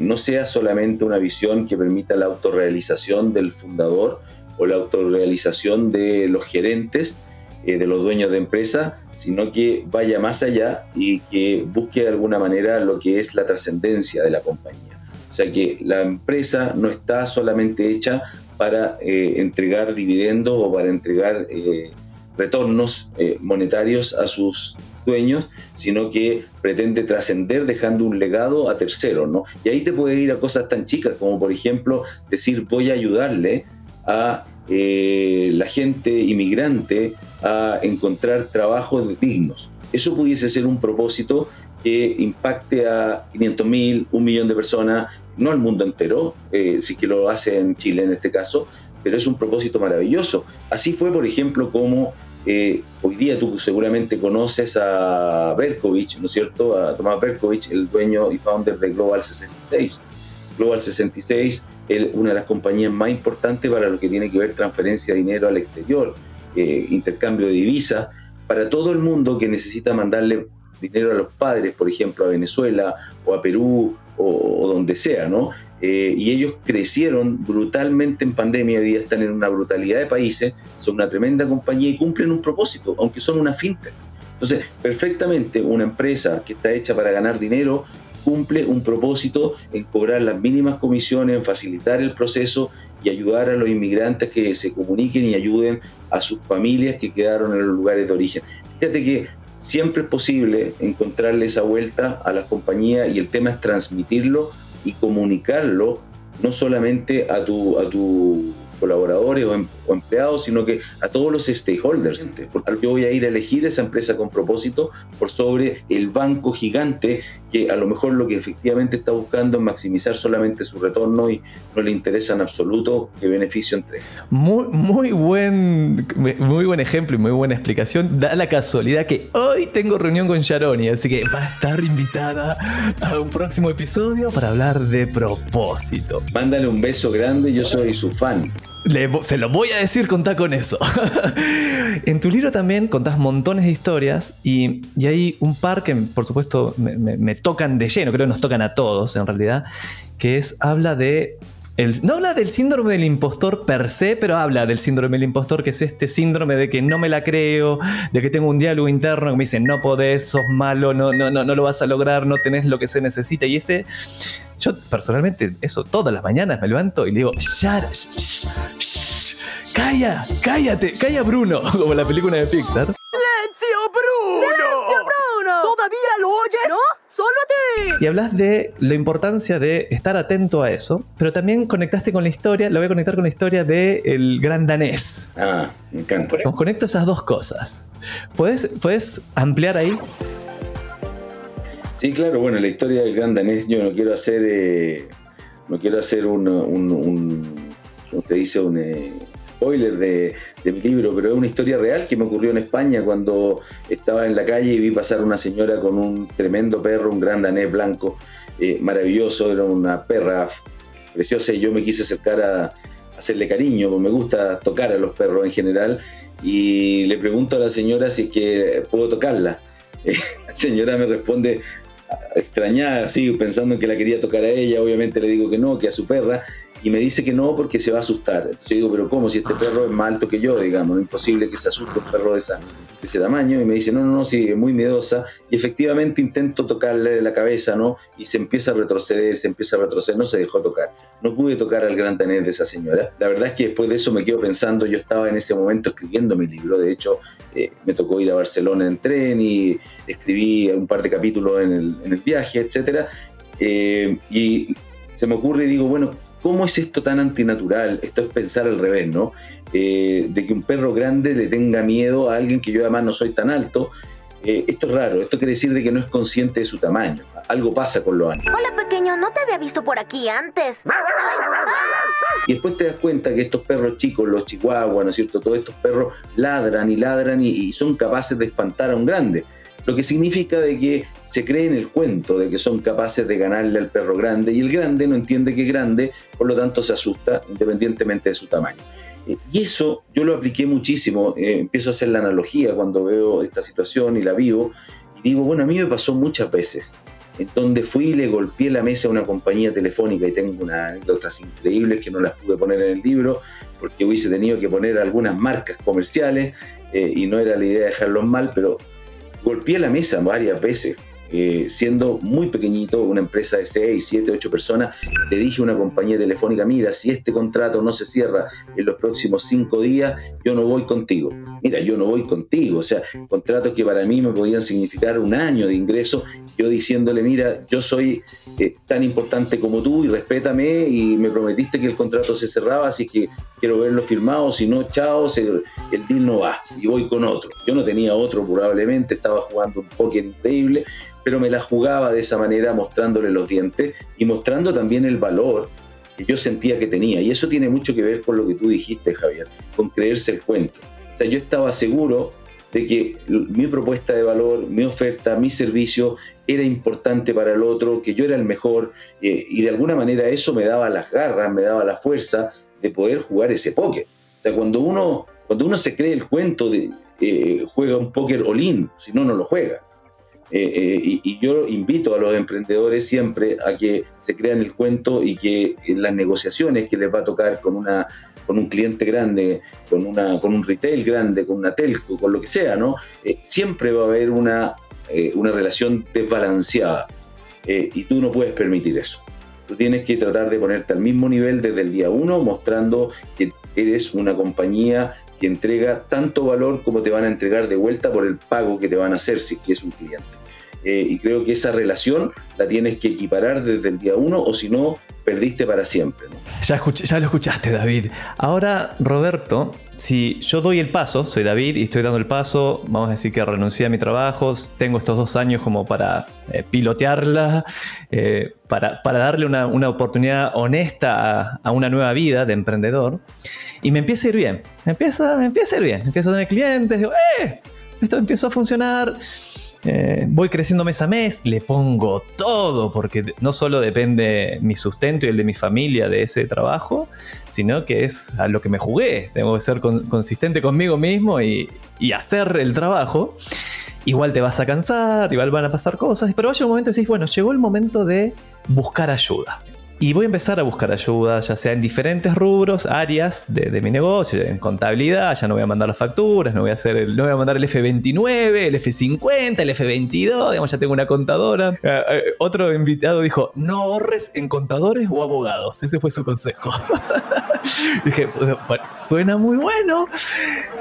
no sea solamente una visión que permita la autorrealización del fundador o la autorrealización de los gerentes, eh, de los dueños de empresa, sino que vaya más allá y que busque de alguna manera lo que es la trascendencia de la compañía. O sea que la empresa no está solamente hecha para eh, entregar dividendos o para entregar eh, retornos monetarios a sus dueños, sino que pretende trascender dejando un legado a terceros, ¿no? Y ahí te puede ir a cosas tan chicas como por ejemplo decir voy a ayudarle a eh, la gente inmigrante a encontrar trabajos dignos. Eso pudiese ser un propósito que impacte a 500 mil, un millón de personas, no al mundo entero, eh, si que lo hace en Chile en este caso, pero es un propósito maravilloso. Así fue, por ejemplo, como eh, hoy día tú seguramente conoces a Berkovich, ¿no es cierto? A Tomás Berkovich, el dueño y founder de Global 66. Global 66 es una de las compañías más importantes para lo que tiene que ver transferencia de dinero al exterior, eh, intercambio de divisas, para todo el mundo que necesita mandarle dinero a los padres, por ejemplo, a Venezuela o a Perú o, donde sea, ¿no? Eh, y ellos crecieron brutalmente en pandemia, hoy día están en una brutalidad de países, son una tremenda compañía y cumplen un propósito, aunque son una fintech. Entonces, perfectamente una empresa que está hecha para ganar dinero cumple un propósito en cobrar las mínimas comisiones, en facilitar el proceso y ayudar a los inmigrantes que se comuniquen y ayuden a sus familias que quedaron en los lugares de origen. Fíjate que siempre es posible encontrarle esa vuelta a las compañías y el tema es transmitirlo y comunicarlo no solamente a tu, a tu colaboradores o, em, o, empleados, sino que a todos los stakeholders. Porque yo voy a ir a elegir esa empresa con propósito por sobre el banco gigante que a lo mejor lo que efectivamente está buscando es maximizar solamente su retorno y no le interesa en absoluto qué beneficio entrega. Muy, muy, buen, muy buen ejemplo y muy buena explicación. Da la casualidad que hoy tengo reunión con Sharoni, así que va a estar invitada a un próximo episodio para hablar de propósito. Mándale un beso grande, yo soy su fan. Se lo voy a decir, contá con eso. [laughs] en tu libro también contás montones de historias y, y hay un par que, por supuesto, me, me, me, tocan de lleno, creo que nos tocan a todos en realidad, que es, habla de... No habla del síndrome del impostor per se, pero habla del síndrome del impostor, que es este síndrome de que no me la creo, de que tengo un diálogo interno que me dice, no podés, sos malo, no, no, no, lo vas a lograr, no tenés lo que se necesita. Y ese, yo personalmente, eso todas las mañanas me levanto y le digo, Shut, shh, shh, calla, cállate, calla Bruno, [laughs] como la película de Pixar. ¡Silencio, Bruno! ¡Silencio, Bruno! ¿Todavía lo oyes? ¿No? ¡Solo a ti! Y hablas de la importancia de estar atento a eso, pero también conectaste con la historia, lo voy a conectar con la historia del el gran danés. Ah, me encanta. Conecto esas dos cosas. ¿Puedes, ¿Puedes ampliar ahí? Sí, claro, bueno, la historia del gran danés, yo no quiero hacer, eh, no quiero hacer un, un, un usted dice, un eh, spoiler de, mi libro, pero es una historia real que me ocurrió en España cuando estaba en la calle y vi pasar una señora con un tremendo perro, un gran danés blanco, eh, maravilloso, era una perra preciosa y yo me quise acercar a, hacerle cariño, porque me gusta tocar a los perros en general, y le pregunto a la señora si es que puedo tocarla. [laughs] la señora me responde, extrañada, así, pensando en que la quería tocar a ella, obviamente le digo que no, que a su perra, y me dice que no porque se va a asustar. Entonces yo digo, pero ¿cómo? Si este perro es más alto que yo, digamos, no es imposible que se asuste un perro de, esa, de ese tamaño. Y me dice, no, no, no, sí, es muy miedosa. Y efectivamente intento tocarle la cabeza, ¿no? Y se empieza a retroceder, se empieza a retroceder, no se dejó tocar. No pude tocar al gran tanés de esa señora. La verdad es que después de eso me quedo pensando, yo estaba en ese momento escribiendo mi libro, de hecho eh, me tocó ir a Barcelona en tren y escribí un par de capítulos en el, en el viaje, etc. Eh, y se me ocurre y digo, bueno, ¿Cómo es esto tan antinatural? Esto es pensar al revés, ¿no? Eh, de que un perro grande le tenga miedo a alguien que yo además no soy tan alto. Eh, esto es raro, esto quiere decir de que no es consciente de su tamaño. Algo pasa con los animales. Hola pequeño, no te había visto por aquí antes. Y después te das cuenta que estos perros chicos, los chihuahuas, ¿no es cierto? Todos estos perros ladran y ladran y, y son capaces de espantar a un grande lo que significa de que se cree en el cuento de que son capaces de ganarle al perro grande y el grande no entiende que es grande, por lo tanto se asusta independientemente de su tamaño. Eh, y eso yo lo apliqué muchísimo, eh, empiezo a hacer la analogía cuando veo esta situación y la vivo, y digo, bueno, a mí me pasó muchas veces, en donde fui y le golpeé la mesa a una compañía telefónica y tengo unas anécdotas increíbles que no las pude poner en el libro porque hubiese tenido que poner algunas marcas comerciales eh, y no era la idea dejarlos mal, pero golpeé la mesa varias veces. Eh, siendo muy pequeñito, una empresa de 6, 7, 8 personas, le dije a una compañía telefónica, mira, si este contrato no se cierra en los próximos 5 días, yo no voy contigo. Mira, yo no voy contigo. O sea, contratos que para mí me podían significar un año de ingreso, yo diciéndole, mira, yo soy eh, tan importante como tú y respétame y me prometiste que el contrato se cerraba, así que quiero verlo firmado, si no, chao, se, el deal no va y voy con otro. Yo no tenía otro probablemente, estaba jugando un póker increíble, pero me la jugaba de esa manera mostrándole los dientes y mostrando también el valor que yo sentía que tenía. Y eso tiene mucho que ver con lo que tú dijiste, Javier, con creerse el cuento. O sea, yo estaba seguro de que mi propuesta de valor, mi oferta, mi servicio era importante para el otro, que yo era el mejor, eh, y de alguna manera eso me daba las garras, me daba la fuerza de poder jugar ese póker. O sea, cuando uno, cuando uno se cree el cuento de eh, juega un póker all-in, si no, no lo juega. Eh, eh, y, yo invito a los emprendedores siempre a que se crean el cuento y que en las negociaciones que les va a tocar con, una, con un cliente grande, con, una, con un retail grande, con una telco, con lo que sea, ¿no? Eh, siempre va a haber una, eh, una relación desbalanceada y tú no puedes permitir eso. Tú tienes que tratar de ponerte al mismo nivel desde el día uno, mostrando que eres una compañía que entrega tanto valor como te van a entregar de vuelta por el pago que te van a hacer si es un cliente. Eh, y creo que esa relación la tienes que equiparar desde el día uno o si no, perdiste para siempre. ¿no? Ya, escuché, ya lo escuchaste, David. Ahora, Roberto, si yo doy el paso, soy David y estoy dando el paso, vamos a decir que renuncié a mi trabajo, tengo estos dos años como para eh, pilotearla, eh, para, para, darle una, una oportunidad honesta a, a, una nueva vida de emprendedor, y me empieza a ir bien, me empieza, me empieza a ir bien, empiezo a tener clientes, digo, ¡eh! Esto empieza a funcionar. Eh, voy creciendo mes a mes, le pongo todo, porque no solo depende mi sustento y el de mi familia de ese trabajo, sino que es a lo que me jugué. Tengo que ser con, consistente conmigo mismo y, y, hacer el trabajo. Igual te vas a cansar, igual van a pasar cosas, pero llega un momento y decís, bueno, llegó el momento de buscar ayuda. Y voy a empezar a buscar ayuda, ya sea en diferentes rubros, áreas de, mi negocio, en contabilidad, ya no voy a mandar las facturas, no voy a, hacer no voy a mandar el F29, el F50, el F22, digamos, ya tengo una contadora. Uh, uh, otro invitado dijo, no ahorres en contadores o abogados, ese fue su consejo. [laughs] Dije, suena muy bueno.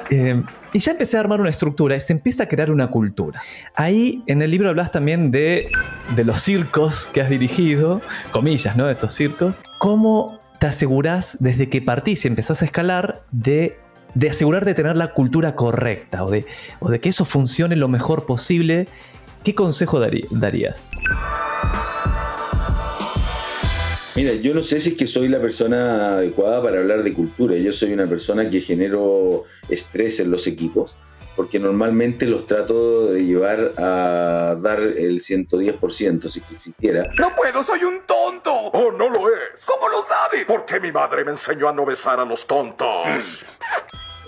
Eh, y ya empecé a armar una estructura y se empieza a crear una cultura. Ahí en el libro hablas también de, de los circos que has dirigido, comillas, ¿no? Estos circos. ¿Cómo te asegurás desde que partís y empezás a escalar de, de asegurar de tener la cultura correcta o de, o de que eso funcione lo mejor posible? ¿Qué consejo darí- darías? Mira, yo no sé si es que soy la persona adecuada para hablar de cultura. Yo soy una persona que genero estrés en los equipos, porque normalmente los trato de llevar a dar el 110%, si es que existiera. No puedo, soy un tonto. Oh, no lo es. ¿Cómo lo sabe? Porque mi madre me enseñó a no besar a los tontos.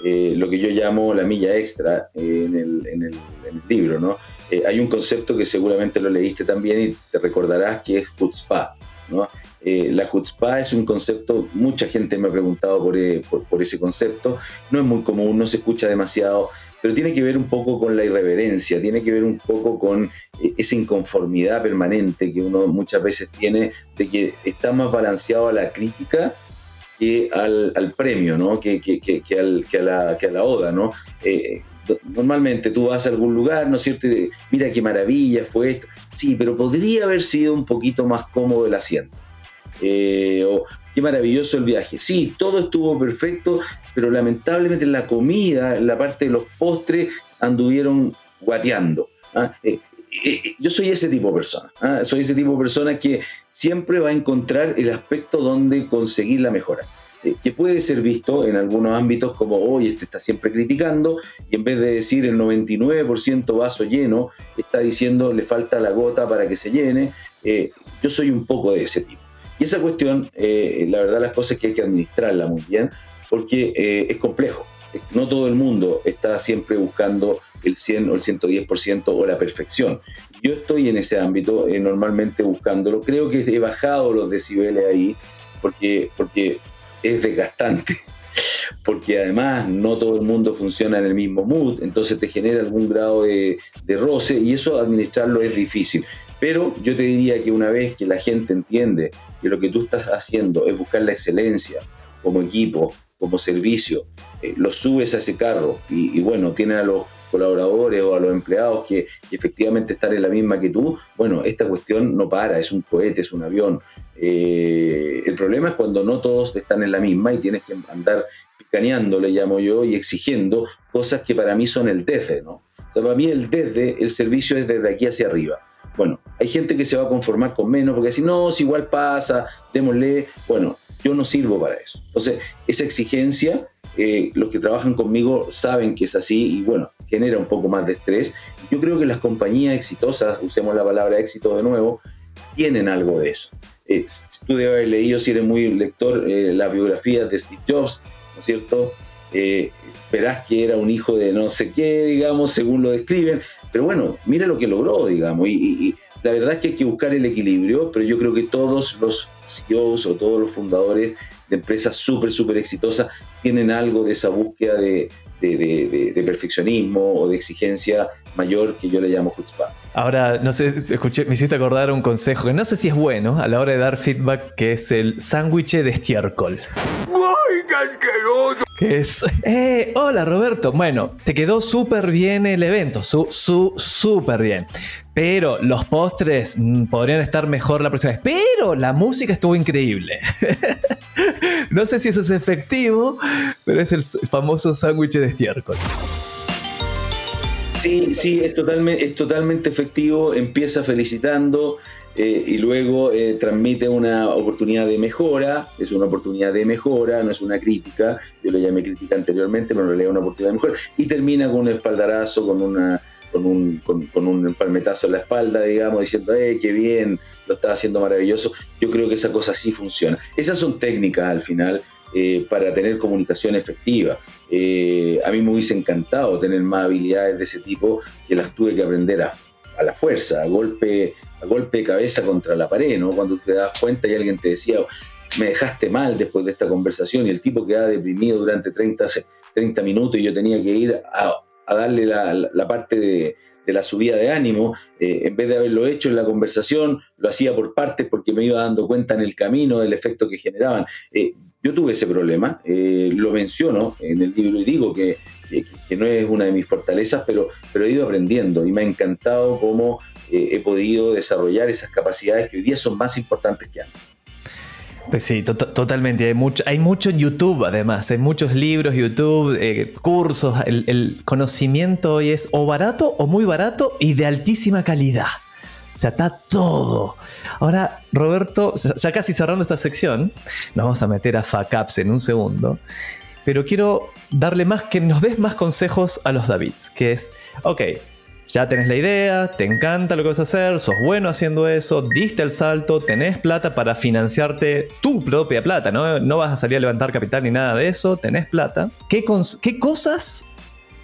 eh, lo que yo llamo la milla extra eh, en, el, en el- en el libro. ¿no? Eh, hay un concepto que seguramente lo leíste también y te recordarás que es chutzpah. ¿no? Eh, la chutzpah es un concepto, mucha gente me ha preguntado por, eh, por- ese concepto, no es muy común, no se escucha demasiado, pero tiene que ver un poco con la irreverencia, tiene que ver un poco con eh, esa inconformidad permanente que uno muchas veces tiene de que está más balanceado a la crítica que al, premio, ¿no? Que, al- a, la, oda, ¿no? Eh, normalmente tú vas a algún lugar, ¿no es cierto? Y mira qué maravilla fue esto. Sí, pero podría haber sido un poquito más cómodo el asiento. Eh, o qué maravilloso el viaje. Sí, todo estuvo perfecto, pero lamentablemente la comida, la parte de los postres, anduvieron guateando. ¿ah? Eh, eh, yo soy ese tipo de persona. ¿ah? Soy ese tipo de persona que siempre va a encontrar el aspecto donde conseguir la mejora. Que puede ser visto en algunos ámbitos como, hoy este está siempre criticando, y en vez de decir el 99% vaso lleno, está diciendo le falta la gota para que se llene. Yo soy un poco de ese tipo. Y esa cuestión, eh, la verdad, las cosas que hay que administrarla muy bien, porque eh, es complejo. No todo el mundo está siempre buscando el 100 o el 110% o la perfección. Yo estoy en ese ámbito eh, normalmente buscándolo. Creo que he bajado los decibeles ahí porque, porque es desgastante. [laughs] Porque además no todo el mundo funciona en el mismo mood, entonces te genera algún grado de, de roce y eso administrarlo es difícil. Pero yo te diría que una vez que la gente entiende que lo que tú estás haciendo es buscar la excelencia como equipo, como servicio, eh, lo subes a ese carro y, bueno, tiene a los colaboradores o a los empleados que, que efectivamente están en la misma que tú, bueno, esta cuestión no para, es un cohete, es un avión. Eh, el problema es cuando no todos están en la misma y tienes que andar picaneando, le llamo yo, y exigiendo cosas que para mí son el desde, ¿no? O sea, para mí el desde, el servicio es desde aquí hacia arriba. Bueno, hay gente que se va a conformar con menos porque decir, no, si igual pasa, démosle. Bueno, yo no sirvo para eso. Entonces, esa exigencia, eh, los que trabajan conmigo saben que es así y bueno, genera un poco más de estrés. Yo creo que las compañías exitosas, usemos la palabra éxito de nuevo, tienen algo de eso. Eh, si tú debes haber leído, si eres muy lector, eh, las biografías de Steve Jobs, ¿no es cierto? Eh, verás que era un hijo de no sé qué, digamos, según lo describen, pero bueno, mira lo que logró, digamos, y la verdad es que hay que buscar el equilibrio, pero yo creo que todos los CEOs o todos los fundadores de empresas súper, súper exitosas tienen algo de esa búsqueda de, de- de- de- de perfeccionismo o de exigencia mayor que yo le llamo chutzpah. Ahora, no sé, escuché, me hiciste acordar un consejo que no sé si es bueno a la hora de dar feedback, que es el sándwich de estiércol. ¡Ay, qué asqueroso! Que es, eh, hola Roberto. Bueno, te quedó súper bien el evento, su, su, súper bien. Pero los postres mm, podrían estar mejor la próxima vez. Pero la música estuvo increíble. [laughs] no sé si eso es efectivo, pero es el famoso sándwich de estiércol. Sí, sí, es totalmente, es totalmente efectivo, empieza felicitando eh, y luego eh, transmite una oportunidad de mejora, es una oportunidad de mejora, no es una crítica, yo le llamé crítica anteriormente, pero en realidad es una oportunidad de mejora, y termina con un espaldarazo, con una con un, con, un palmetazo en la espalda, digamos, diciendo, eh, qué bien, lo está haciendo maravilloso. Yo creo que esa cosa sí funciona. Esas son técnicas al final eh, para tener comunicación efectiva. Eh, a mí me hubiese encantado tener más habilidades de ese tipo que las tuve que aprender a, a la fuerza, a golpe, a golpe de cabeza contra la pared, ¿no? Cuando te das cuenta y alguien te decía, me dejaste mal después de esta conversación y el tipo quedaba deprimido durante 30, 30 minutos y yo tenía que ir a, darle la, parte de, de, la subida de ánimo, eh, en vez de haberlo hecho en la conversación, lo hacía por partes porque me iba dando cuenta en el camino del efecto que generaban. Eh, Yo tuve ese problema, eh, lo menciono en el libro y digo que, que, no es una de mis fortalezas, pero, pero he ido aprendiendo y me ha encantado cómo eh, he podido desarrollar esas capacidades que hoy día son más importantes que antes. Pues sí, totalmente. Hay mucho, hay mucho en YouTube, además. Hay muchos libros, YouTube, eh, cursos. El, conocimiento hoy es o barato o muy barato y de altísima calidad. O sea, está todo. Ahora, Roberto, ya casi cerrando esta sección, nos vamos a meter a FACAPS en un segundo. Pero quiero darle más, que nos des más consejos a los Davids, que es, ok, ya tenés la idea, te encanta lo que vas a hacer, sos bueno haciendo eso, diste el salto, tenés plata para financiarte tu propia plata, ¿no? No vas a salir a levantar capital ni nada de eso, tenés plata. ¿Qué, qué cosas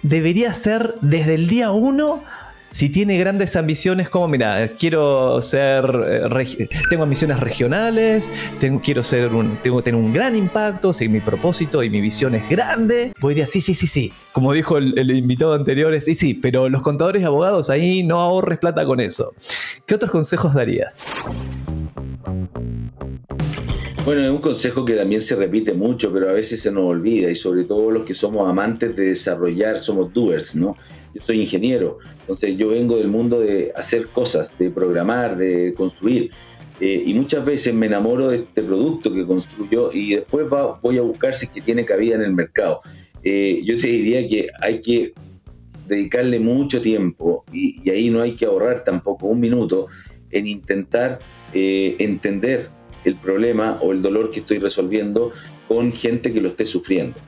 debería hacer desde el día uno si tiene grandes ambiciones como, mira, quiero ser, eh, tengo ambiciones regionales, tengo, quiero ser un, tengo que tener un gran impacto, si mi propósito y mi visión es grande, podría, sí, sí, sí, sí, como dijo el, invitado anterior, sí, sí, pero los contadores y abogados ahí no ahorres plata con eso. ¿Qué otros consejos darías? Bueno, es un consejo que también se repite mucho, pero a veces se nos olvida, y sobre todo los que somos amantes de desarrollar, somos doers, ¿no? Yo soy ingeniero, entonces yo vengo del mundo de hacer cosas, de programar, de construir. Eh, y muchas veces me enamoro de este producto que construyo y después voy a buscar si es que tiene cabida en el mercado. Eh, yo te diría que hay que dedicarle mucho tiempo y, ahí no hay que ahorrar tampoco un minuto en intentar eh, entender el problema o el dolor que estoy resolviendo con gente que lo esté sufriendo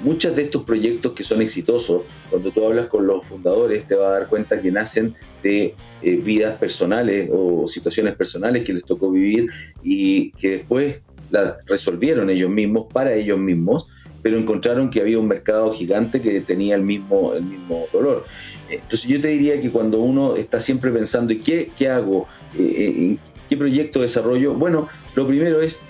muchos de estos proyectos que son exitosos, cuando tú hablas con los fundadores, te vas a dar cuenta que nacen de eh, vidas personales o situaciones personales que les tocó vivir y que después las resolvieron ellos mismos para ellos mismos, pero encontraron que había un mercado gigante que tenía el mismo, el mismo dolor. Entonces yo te diría que cuando uno está siempre pensando, ¿y qué, qué hago? Eh, eh, ¿En qué proyecto desarrollo? Bueno, lo primero es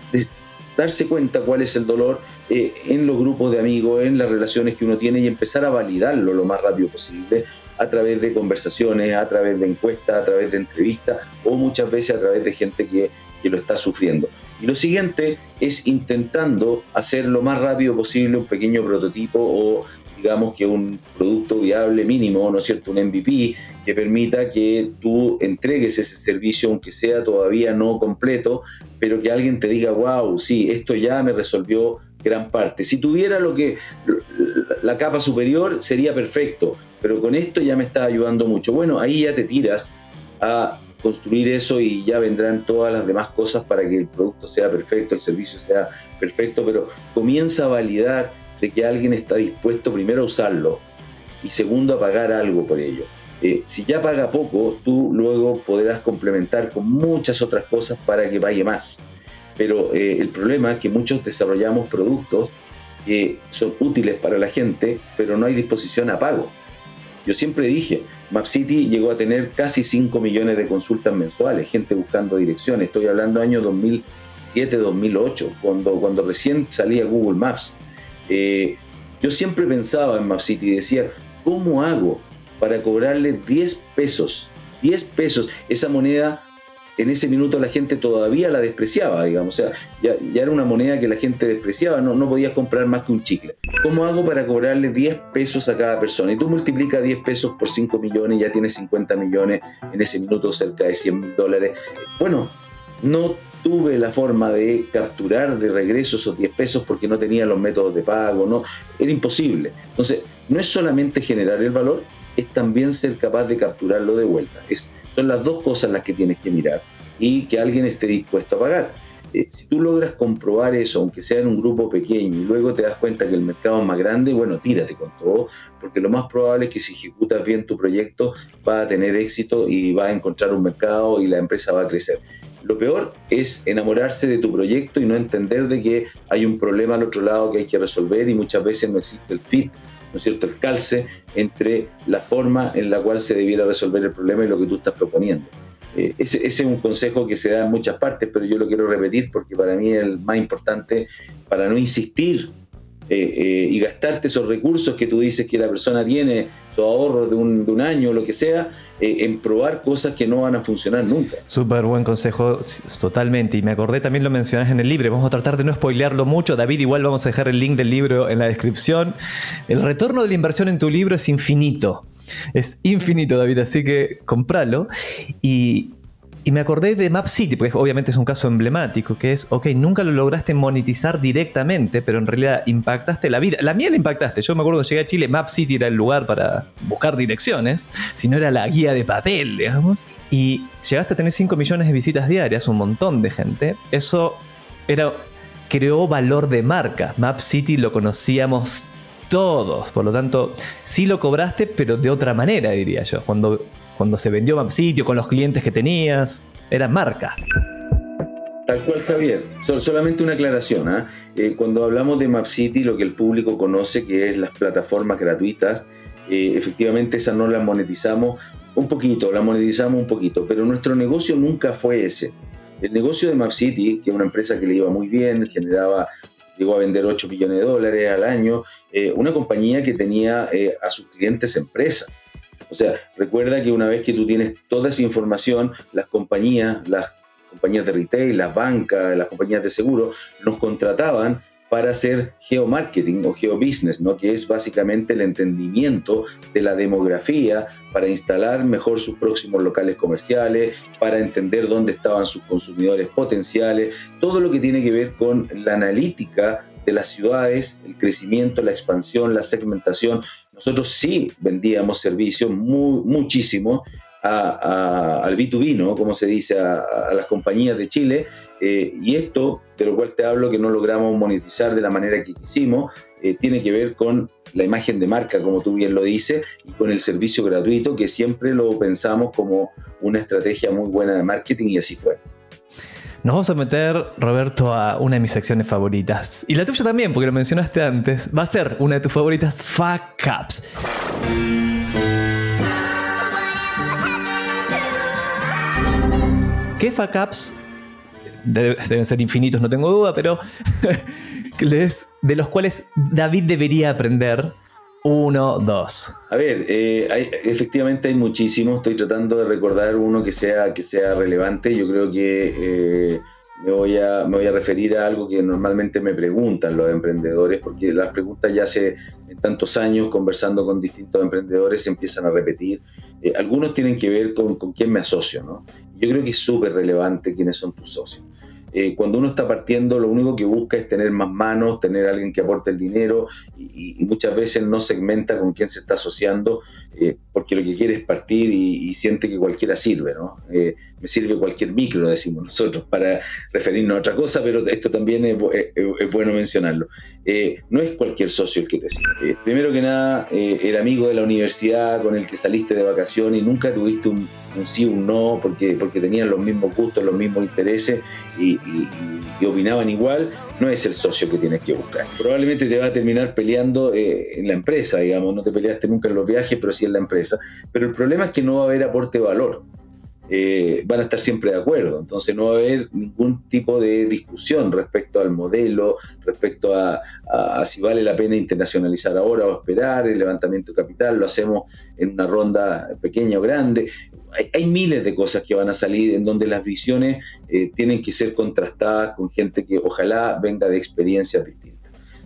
darse cuenta cuál es el dolor eh, en los grupos de amigos, en las relaciones que uno tiene y empezar a validarlo lo más rápido posible a través de conversaciones, a través de encuestas, a través de entrevistas o muchas veces a través de gente que, que lo está sufriendo. Y lo siguiente es intentando hacer lo más rápido posible un pequeño prototipo o digamos que un producto viable mínimo, ¿no es cierto? Un MVP que permita que tú entregues ese servicio, aunque sea todavía no completo, pero que alguien te diga, wow, sí, esto ya me resolvió gran parte. Si tuviera lo que la capa superior sería perfecto, pero con esto ya me está ayudando mucho. Bueno, ahí ya te tiras a construir eso y ya vendrán todas las demás cosas para que el producto sea perfecto, el servicio sea perfecto, pero comienza a validar de que alguien está dispuesto primero a usarlo y segundo a pagar algo por ello. Eh, si ya paga poco, tú luego podrás complementar con muchas otras cosas para que pague más. Pero eh, el problema es que muchos desarrollamos productos que son útiles para la gente, pero no hay disposición a pago. Yo siempre dije, MapCity llegó a tener casi 5 millones de consultas mensuales, gente buscando direcciones. Estoy hablando año 2007, 2008, cuando, cuando recién salía Google Maps. Eh, yo siempre pensaba en MapCity y decía, ¿cómo hago para cobrarle 10 pesos? 10 pesos, esa moneda en ese minuto la gente todavía la despreciaba, digamos, o sea, ya, era una moneda que la gente despreciaba, no, no podías comprar más que un chicle. ¿Cómo hago para cobrarle 10 pesos a cada persona? Y tú multiplicas 10 pesos por 5 millones, ya tienes 50 millones, en ese minuto cerca de 100 mil dólares. Bueno, no tuve la forma de capturar de regreso esos 10 pesos porque no tenía los métodos de pago, no, era imposible. Entonces, no es solamente generar el valor, es también ser capaz de capturarlo de vuelta. Es, son las dos cosas las que tienes que mirar y que alguien esté dispuesto a pagar. Eh, si tú logras comprobar eso, aunque sea en un grupo pequeño, y luego te das cuenta que el mercado es más grande, bueno, tírate con todo, porque lo más probable es que si ejecutas bien tu proyecto, va a tener éxito y va a encontrar un mercado y la empresa va a crecer. Lo peor es enamorarse de tu proyecto y no entender de que hay un problema al otro lado que hay que resolver y muchas veces no existe el fit, ¿no es cierto?, el calce entre la forma en la cual se debiera resolver el problema y lo que tú estás proponiendo. Eh, ese, es un consejo que se da en muchas partes, pero yo lo quiero repetir porque para mí es el más importante para no insistir eh, eh, y gastarte esos recursos que tú dices que la persona tiene, su ahorro de un, de un año lo que sea, eh, en probar cosas que no van a funcionar nunca. Súper buen consejo, totalmente. Y me acordé, también lo mencionas en el libro. Vamos a tratar de no spoilearlo mucho. David, igual vamos a dejar el link del libro en la descripción. El retorno de la inversión en tu libro es infinito. Es infinito, David, así que compralo. Y y me acordé de Map City, porque obviamente es un caso emblemático, que es, ok, nunca lo lograste monetizar directamente, pero en realidad impactaste la vida. La mía la impactaste. Yo me acuerdo que llegué a Chile, Map City era el lugar para buscar direcciones, si no era la guía de papel, digamos. Y llegaste a tener 5 millones de visitas diarias, un montón de gente. Eso era, creó valor de marca. Map City lo conocíamos todos, por lo tanto, sí lo cobraste, pero de otra manera, diría yo. Cuando cuando se vendió MapSitio, con los clientes que tenías, era marca. Tal cual, Javier. solamente una aclaración. ¿ah? Eh, cuando hablamos de MapCity, lo que el público conoce que es las plataformas gratuitas, eh, efectivamente esas no las monetizamos un poquito, las monetizamos un poquito, pero nuestro negocio nunca fue ese. El negocio de MapCity, que es una empresa que le iba muy bien, generaba, llegó a vender 8 millones de dólares al año, eh, una compañía que tenía a sus clientes empresas. O sea, recuerda que una vez que tú tienes toda esa información, las compañías, las compañías de retail, las bancas, las compañías de seguro, nos contrataban para hacer geomarketing o geobusiness, ¿no? que es básicamente el entendimiento de la demografía para instalar mejor sus próximos locales comerciales, para entender dónde estaban sus consumidores potenciales, todo lo que tiene que ver con la analítica de las ciudades, el crecimiento, la expansión, la segmentación. Nosotros sí vendíamos servicios muy, muchísimo al B2B, ¿no? Como se dice, a, las compañías de Chile. Eh, y esto, de lo cual te hablo, que no logramos monetizar de la manera que quisimos, eh, tiene que ver con la imagen de marca, como tú bien lo dices, y con el servicio gratuito, que siempre lo pensamos como una estrategia muy buena de marketing y así fue. Nos vamos a meter, Roberto, a una de mis secciones favoritas. Y la tuya también, porque lo mencionaste antes. Va a ser una de tus favoritas, Fuck Ups. ¿Qué Fuck Ups? Deben ser infinitos, no tengo duda, pero [laughs] de los cuales David debería aprender uno, dos. A ver, eh, efectivamente hay muchísimos. Estoy tratando de recordar uno que sea, que sea relevante. Yo creo que eh, me, voy a, me voy a referir a algo que normalmente me preguntan los emprendedores, porque las preguntas ya hace tantos años conversando con distintos emprendedores se empiezan a repetir. Eh, algunos tienen que ver con, con quién me asocio. ¿no? Yo creo que es súper relevante quiénes son tus socios. Eh, cuando uno está partiendo, lo único que busca es tener más manos, tener alguien que aporte el dinero y, muchas veces no segmenta con quién se está asociando eh, porque lo que quiere es partir y, siente que cualquiera sirve, ¿no? Eh, me sirve cualquier micro, decimos nosotros, para referirnos a otra cosa, pero esto también es, bueno mencionarlo. no es cualquier socio el que te sirve. primero que nada, el amigo de la universidad con el que saliste de vacaciones y nunca tuviste un, un sí, un no, porque, porque tenían los mismos gustos, los mismos intereses y, y, opinaban igual, no es el socio que tienes que buscar. Probablemente te va a terminar peleando eh, en la empresa, digamos, no te peleaste nunca en los viajes, pero sí en la empresa. Pero el problema es que no va a haber aporte de valor. Eh, van a estar siempre de acuerdo. Entonces no va a haber ningún tipo de discusión respecto al modelo, respecto a, si vale la pena internacionalizar ahora o esperar el levantamiento de capital, lo hacemos en una ronda pequeña o grande. Hay, miles de cosas que van a salir en donde las visiones eh, tienen que ser contrastadas con gente que ojalá venga de experiencias distintas.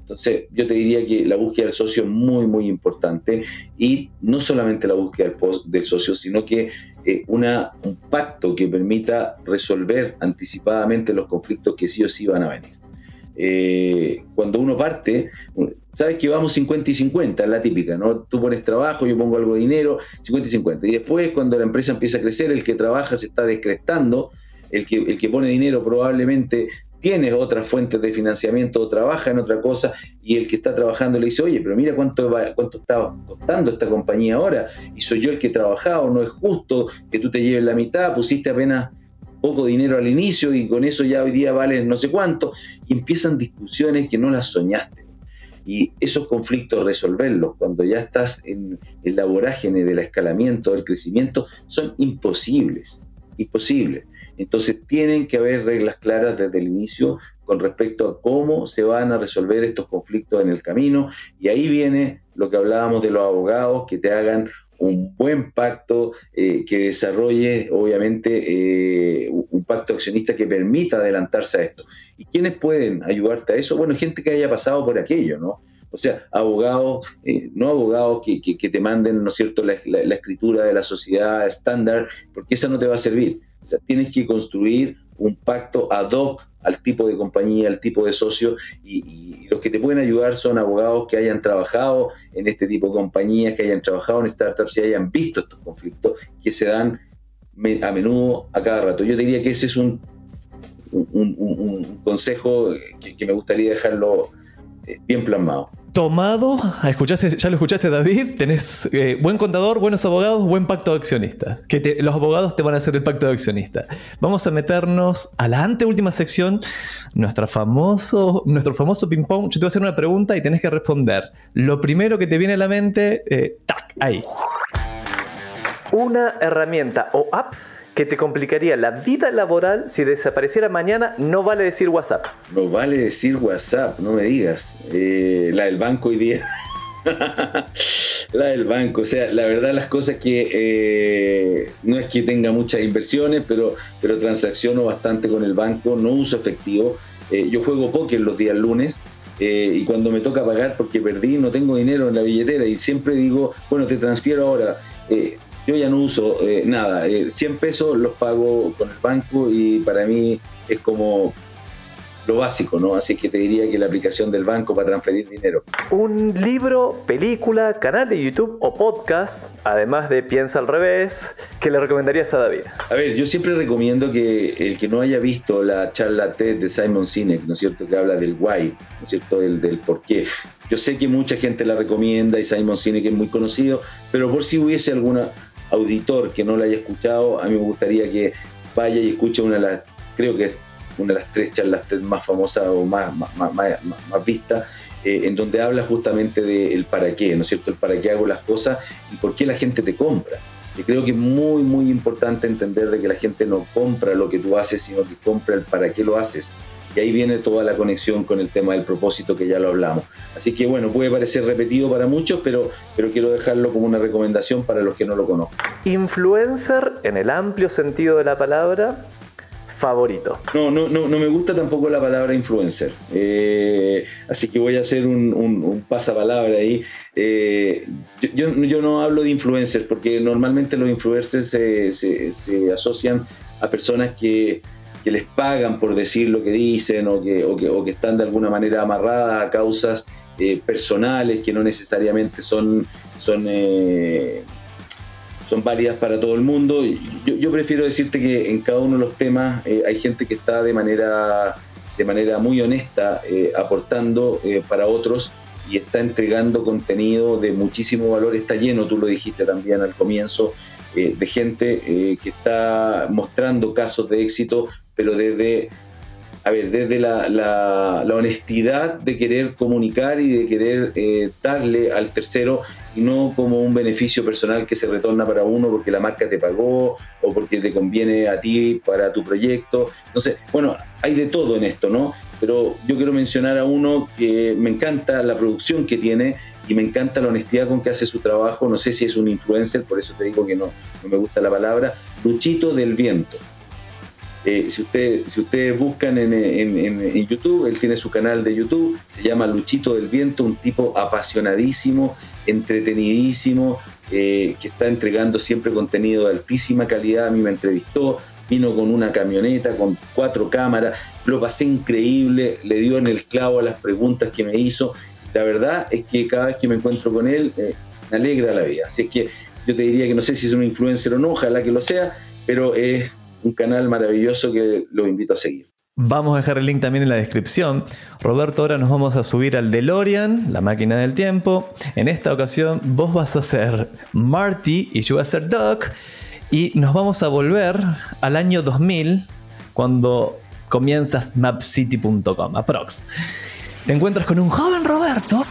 Entonces, yo te diría que la búsqueda del socio es muy, muy importante y no solamente la búsqueda del, socio, sino que eh, una, un pacto que permita resolver anticipadamente los conflictos que sí o sí van a venir. Eh, cuando uno parte, sabes que vamos 50 y 50, es la típica, ¿no? Tú pones trabajo, yo pongo algo de dinero, 50 y 50. Y después, cuando la empresa empieza a crecer, el que trabaja se está descrestando, el que, el que pone dinero probablemente tiene otras fuentes de financiamiento o trabaja en otra cosa y el que está trabajando le dice, oye, pero mira cuánto, cuánto está costando esta compañía ahora y soy yo el que he trabajado, no es justo que tú te lleves la mitad, pusiste apenas poco dinero al inicio y con eso ya hoy día vale no sé cuánto y empiezan discusiones que no las soñaste. Y esos conflictos resolverlos cuando ya estás en, en la vorágine del escalamiento, del crecimiento, son imposibles imposible. Entonces tienen que haber reglas claras desde el inicio con respecto a cómo se van a resolver estos conflictos en el camino. Y ahí viene lo que hablábamos de los abogados, que te hagan un buen pacto, eh, que desarrolle obviamente eh, un pacto accionista que permita adelantarse a esto. ¿Y quiénes pueden ayudarte a eso? Bueno, gente que haya pasado por aquello, ¿no? O sea, abogados, eh, no abogados que, que, te manden, ¿no es cierto?, la, la escritura de la sociedad estándar, porque esa no te va a servir. O sea, tienes que construir un pacto ad hoc al tipo de compañía, al tipo de socio, y, los que te pueden ayudar son abogados que hayan trabajado en este tipo de compañías, que hayan trabajado en startups y hayan visto estos conflictos que se dan a menudo a cada rato. Yo diría que ese es un, un, consejo que, me gustaría dejarlo eh, bien plasmado tomado, escuchaste, ya lo escuchaste David, tenés eh, buen contador, buenos abogados, buen pacto de accionistas. Que los abogados te van a hacer el pacto de accionistas. Vamos a meternos a la anteúltima sección, nuestra famoso, nuestro famoso ping-pong. Yo te voy a hacer una pregunta y tenés que responder. Lo primero que te viene a la mente, eh, tac, ahí. Una herramienta o app que te complicaría la vida laboral si desapareciera mañana, no vale decir WhatsApp. No vale decir WhatsApp, no me digas. Eh, la del banco hoy día. [laughs] la del banco, o sea, la verdad las cosas que eh, no es que tenga muchas inversiones, pero, pero transacciono bastante con el banco, no uso efectivo. Eh, yo juego póker los días lunes. y cuando me toca pagar porque perdí, no tengo dinero en la billetera y siempre digo, bueno, te transfiero ahora. Yo ya no uso eh, nada, 100 eh, pesos los pago con el banco y para mí es como lo básico, ¿no? Así que te diría que la aplicación del banco para transferir dinero. Un libro, película, canal de YouTube o podcast, además de Piensa al revés, que le recomendarías a David. A ver, yo siempre recomiendo que el que no haya visto la charla TED de Simon Sinek, ¿no es cierto? Que habla del why, ¿no es cierto? Del, del por qué. Yo sé que mucha gente la recomienda y Simon Sinek es muy conocido, pero por si hubiese alguna auditor que no la haya escuchado, a mí me gustaría que vaya y escuche una de las, creo que es una de las tres charlas más famosas o más, más, más, más vistas, eh, en donde habla justamente del para qué, ¿no es cierto? El para qué hago las cosas y por qué la gente te compra. Y creo que es muy, muy importante entender de que la gente no compra lo que tú haces, sino que compra el para qué lo haces. Y ahí viene toda la conexión con el tema del propósito que ya lo hablamos. Así que bueno, puede parecer repetido para muchos, pero, pero quiero dejarlo como una recomendación para los que no lo conozcan. Influencer, en el amplio sentido de la palabra, favorito. No, no, no, no me gusta tampoco la palabra influencer. Eh, así que voy a hacer un, un, pasapalabra ahí. Eh, yo, yo, no hablo de influencers porque normalmente los influencers se, se, se asocian a personas que que les pagan por decir lo que dicen o que, o que, o que están de alguna manera amarradas a causas eh, personales que no necesariamente son, son, eh, son válidas para todo el mundo. Yo, prefiero decirte que en cada uno de los temas eh, hay gente que está de manera, de manera muy honesta aportando para otros y está entregando contenido de muchísimo valor, está lleno, tú lo dijiste también al comienzo, de gente que está mostrando casos de éxito pero desde, a ver, desde la, la, honestidad de querer comunicar y de querer eh, darle al tercero y no como un beneficio personal que se retorna para uno porque la marca te pagó o porque te conviene a ti para tu proyecto. Entonces, bueno, hay de todo en esto, ¿no? Pero yo quiero mencionar a uno que me encanta la producción que tiene y me encanta la honestidad con que hace su trabajo. No sé si es un influencer, por eso te digo que no, no me gusta la palabra. Luchito del Viento. Eh, si, usted, si ustedes buscan en, YouTube, él tiene su canal de YouTube, se llama Luchito del Viento, un tipo apasionadísimo, entretenidísimo, eh, que está entregando siempre contenido de altísima calidad. A mí me entrevistó, vino con una camioneta, con cuatro cámaras, lo pasé increíble, le dio en el clavo a las preguntas que me hizo. La verdad es que cada vez que me encuentro con él, eh, me alegra la vida. Así es que yo te diría que no sé si es un influencer o no, ojalá que lo sea, pero es un canal maravilloso que los invito a seguir. Vamos a dejar el link también en la descripción. Roberto, ahora nos vamos a subir al DeLorean, la máquina del tiempo. En esta ocasión vos vas a ser Marty y yo voy a ser Doc. Y nos vamos a volver al año 2000, cuando comienzas mapcity.com, aprox. Te encuentras con un joven Roberto.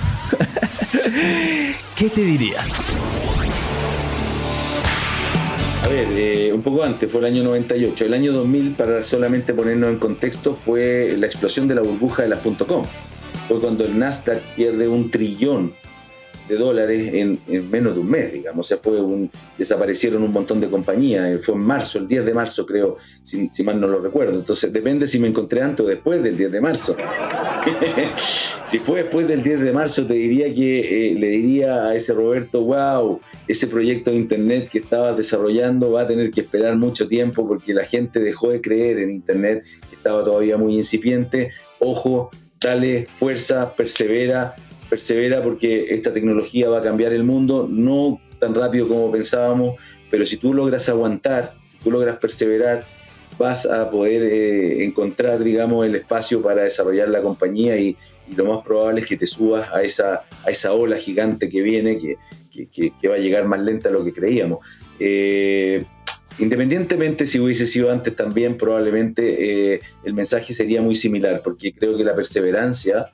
[laughs] ¿Qué te dirías? A ver, eh, un poco antes, fue el año 98. El año 2000, para solamente ponernos en contexto, fue la explosión de la burbuja de las .com. Fue cuando el Nasdaq pierde un trillón de dólares en, menos de un mes, digamos. O sea, fue un, desaparecieron un montón de compañías. Eh, fue en marzo, el 10 de marzo, creo, si, mal no lo recuerdo. Entonces, depende si me encontré antes o después del 10 de marzo. [laughs] si fue después del 10 de marzo, te diría que eh, le diría a ese Roberto, wow, ese proyecto de Internet que estaba desarrollando va a tener que esperar mucho tiempo porque la gente dejó de creer en Internet, que estaba todavía muy incipiente. Ojo, dale fuerza, persevera persevera porque esta tecnología va a cambiar el mundo, no tan rápido como pensábamos, pero si tú logras aguantar, si tú logras perseverar, vas a poder eh, encontrar, digamos, el espacio para desarrollar la compañía y, lo más probable es que te subas a esa, a esa ola gigante que viene, que, que, va a llegar más lenta de lo que creíamos. Eh, independientemente si hubiese sido antes también, probablemente eh, el mensaje sería muy similar, porque creo que la perseverancia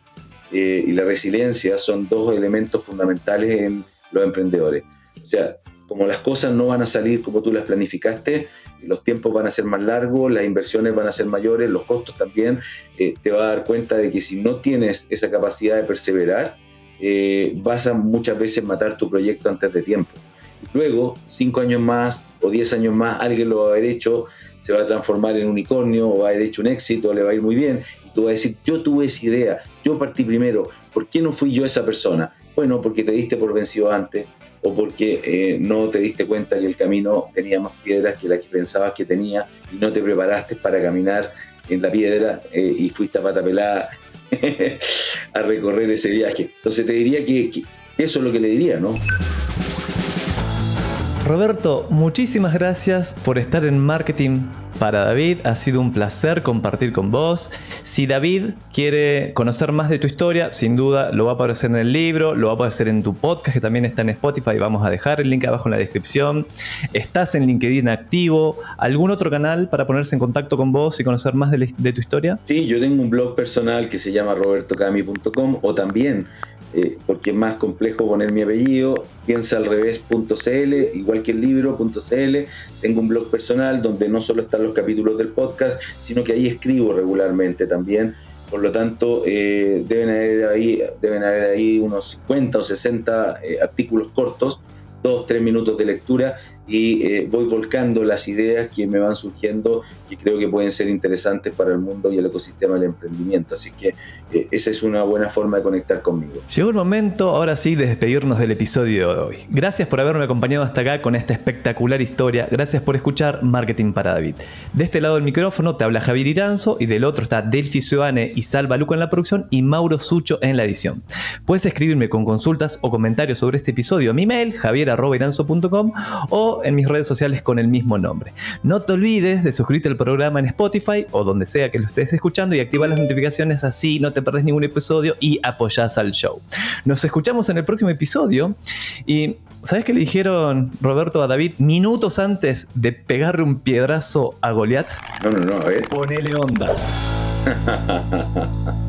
eh, y la resiliencia son dos elementos fundamentales en los emprendedores. O sea, como las cosas no van a salir como tú las planificaste, los tiempos van a ser más largos, las inversiones van a ser mayores, los costos también, eh, te vas a dar cuenta de que si no tienes esa capacidad de perseverar, eh, vas a muchas veces matar tu proyecto antes de tiempo. Luego, cinco años más o diez años más, alguien lo va a haber hecho, se va a transformar en unicornio o va a haber hecho un éxito, le va a ir muy bien Tú vas a decir, yo tuve esa idea, yo partí primero, ¿por qué no fui yo esa persona? Bueno, porque te diste por vencido antes o porque eh, no te diste cuenta que el camino tenía más piedras que las que pensabas que tenía y no te preparaste para caminar en la piedra eh, y fuiste a pata pelada [laughs] a recorrer ese viaje. Entonces te diría que, que eso es lo que le diría, ¿no? Roberto, muchísimas gracias por estar en Marketing para David. Ha sido un placer compartir con vos. Si David quiere conocer más de tu historia, sin duda lo va a aparecer en el libro, lo va a aparecer en tu podcast que también está en Spotify. Vamos a dejar el link abajo en la descripción. Estás en LinkedIn activo. ¿Algún otro canal para ponerse en contacto con vos y conocer más de, de tu historia? Sí, yo tengo un blog personal que se llama robertocami.com o también eh, porque es más complejo poner mi apellido, piensa al revés.cl, igual que el libro.cl. Tengo un blog personal donde no solo están los capítulos del podcast, sino que ahí escribo regularmente también. Por lo tanto, eh, deben, haber ahí, deben haber ahí unos 50 o 60 eh, artículos cortos, dos, tres minutos de lectura y eh, voy volcando las ideas que me van surgiendo que creo que pueden ser interesantes para el mundo y el ecosistema del emprendimiento. Así que eh, esa es una buena forma de conectar conmigo. Llegó el momento, ahora sí, de despedirnos del episodio de hoy. Gracias por haberme acompañado hasta acá con esta espectacular historia. Gracias por escuchar Marketing para David. De este lado del micrófono te habla Javier Iranzo y del otro está Delphi Suane y Salva Luca en la producción y Mauro Sucho en la edición. Puedes escribirme con consultas o comentarios sobre este episodio a mi mail javier.iranzo.com o en mis redes sociales con el mismo nombre. No te olvides de suscribirte al programa en Spotify o donde sea que lo estés escuchando y activar las notificaciones así no te perdés ningún episodio y apoyás al show. Nos escuchamos en el próximo episodio y ¿sabes qué le dijeron Roberto a David minutos antes de pegarle un piedrazo a Goliat? No, no, no, a ver. Ponele onda. [laughs]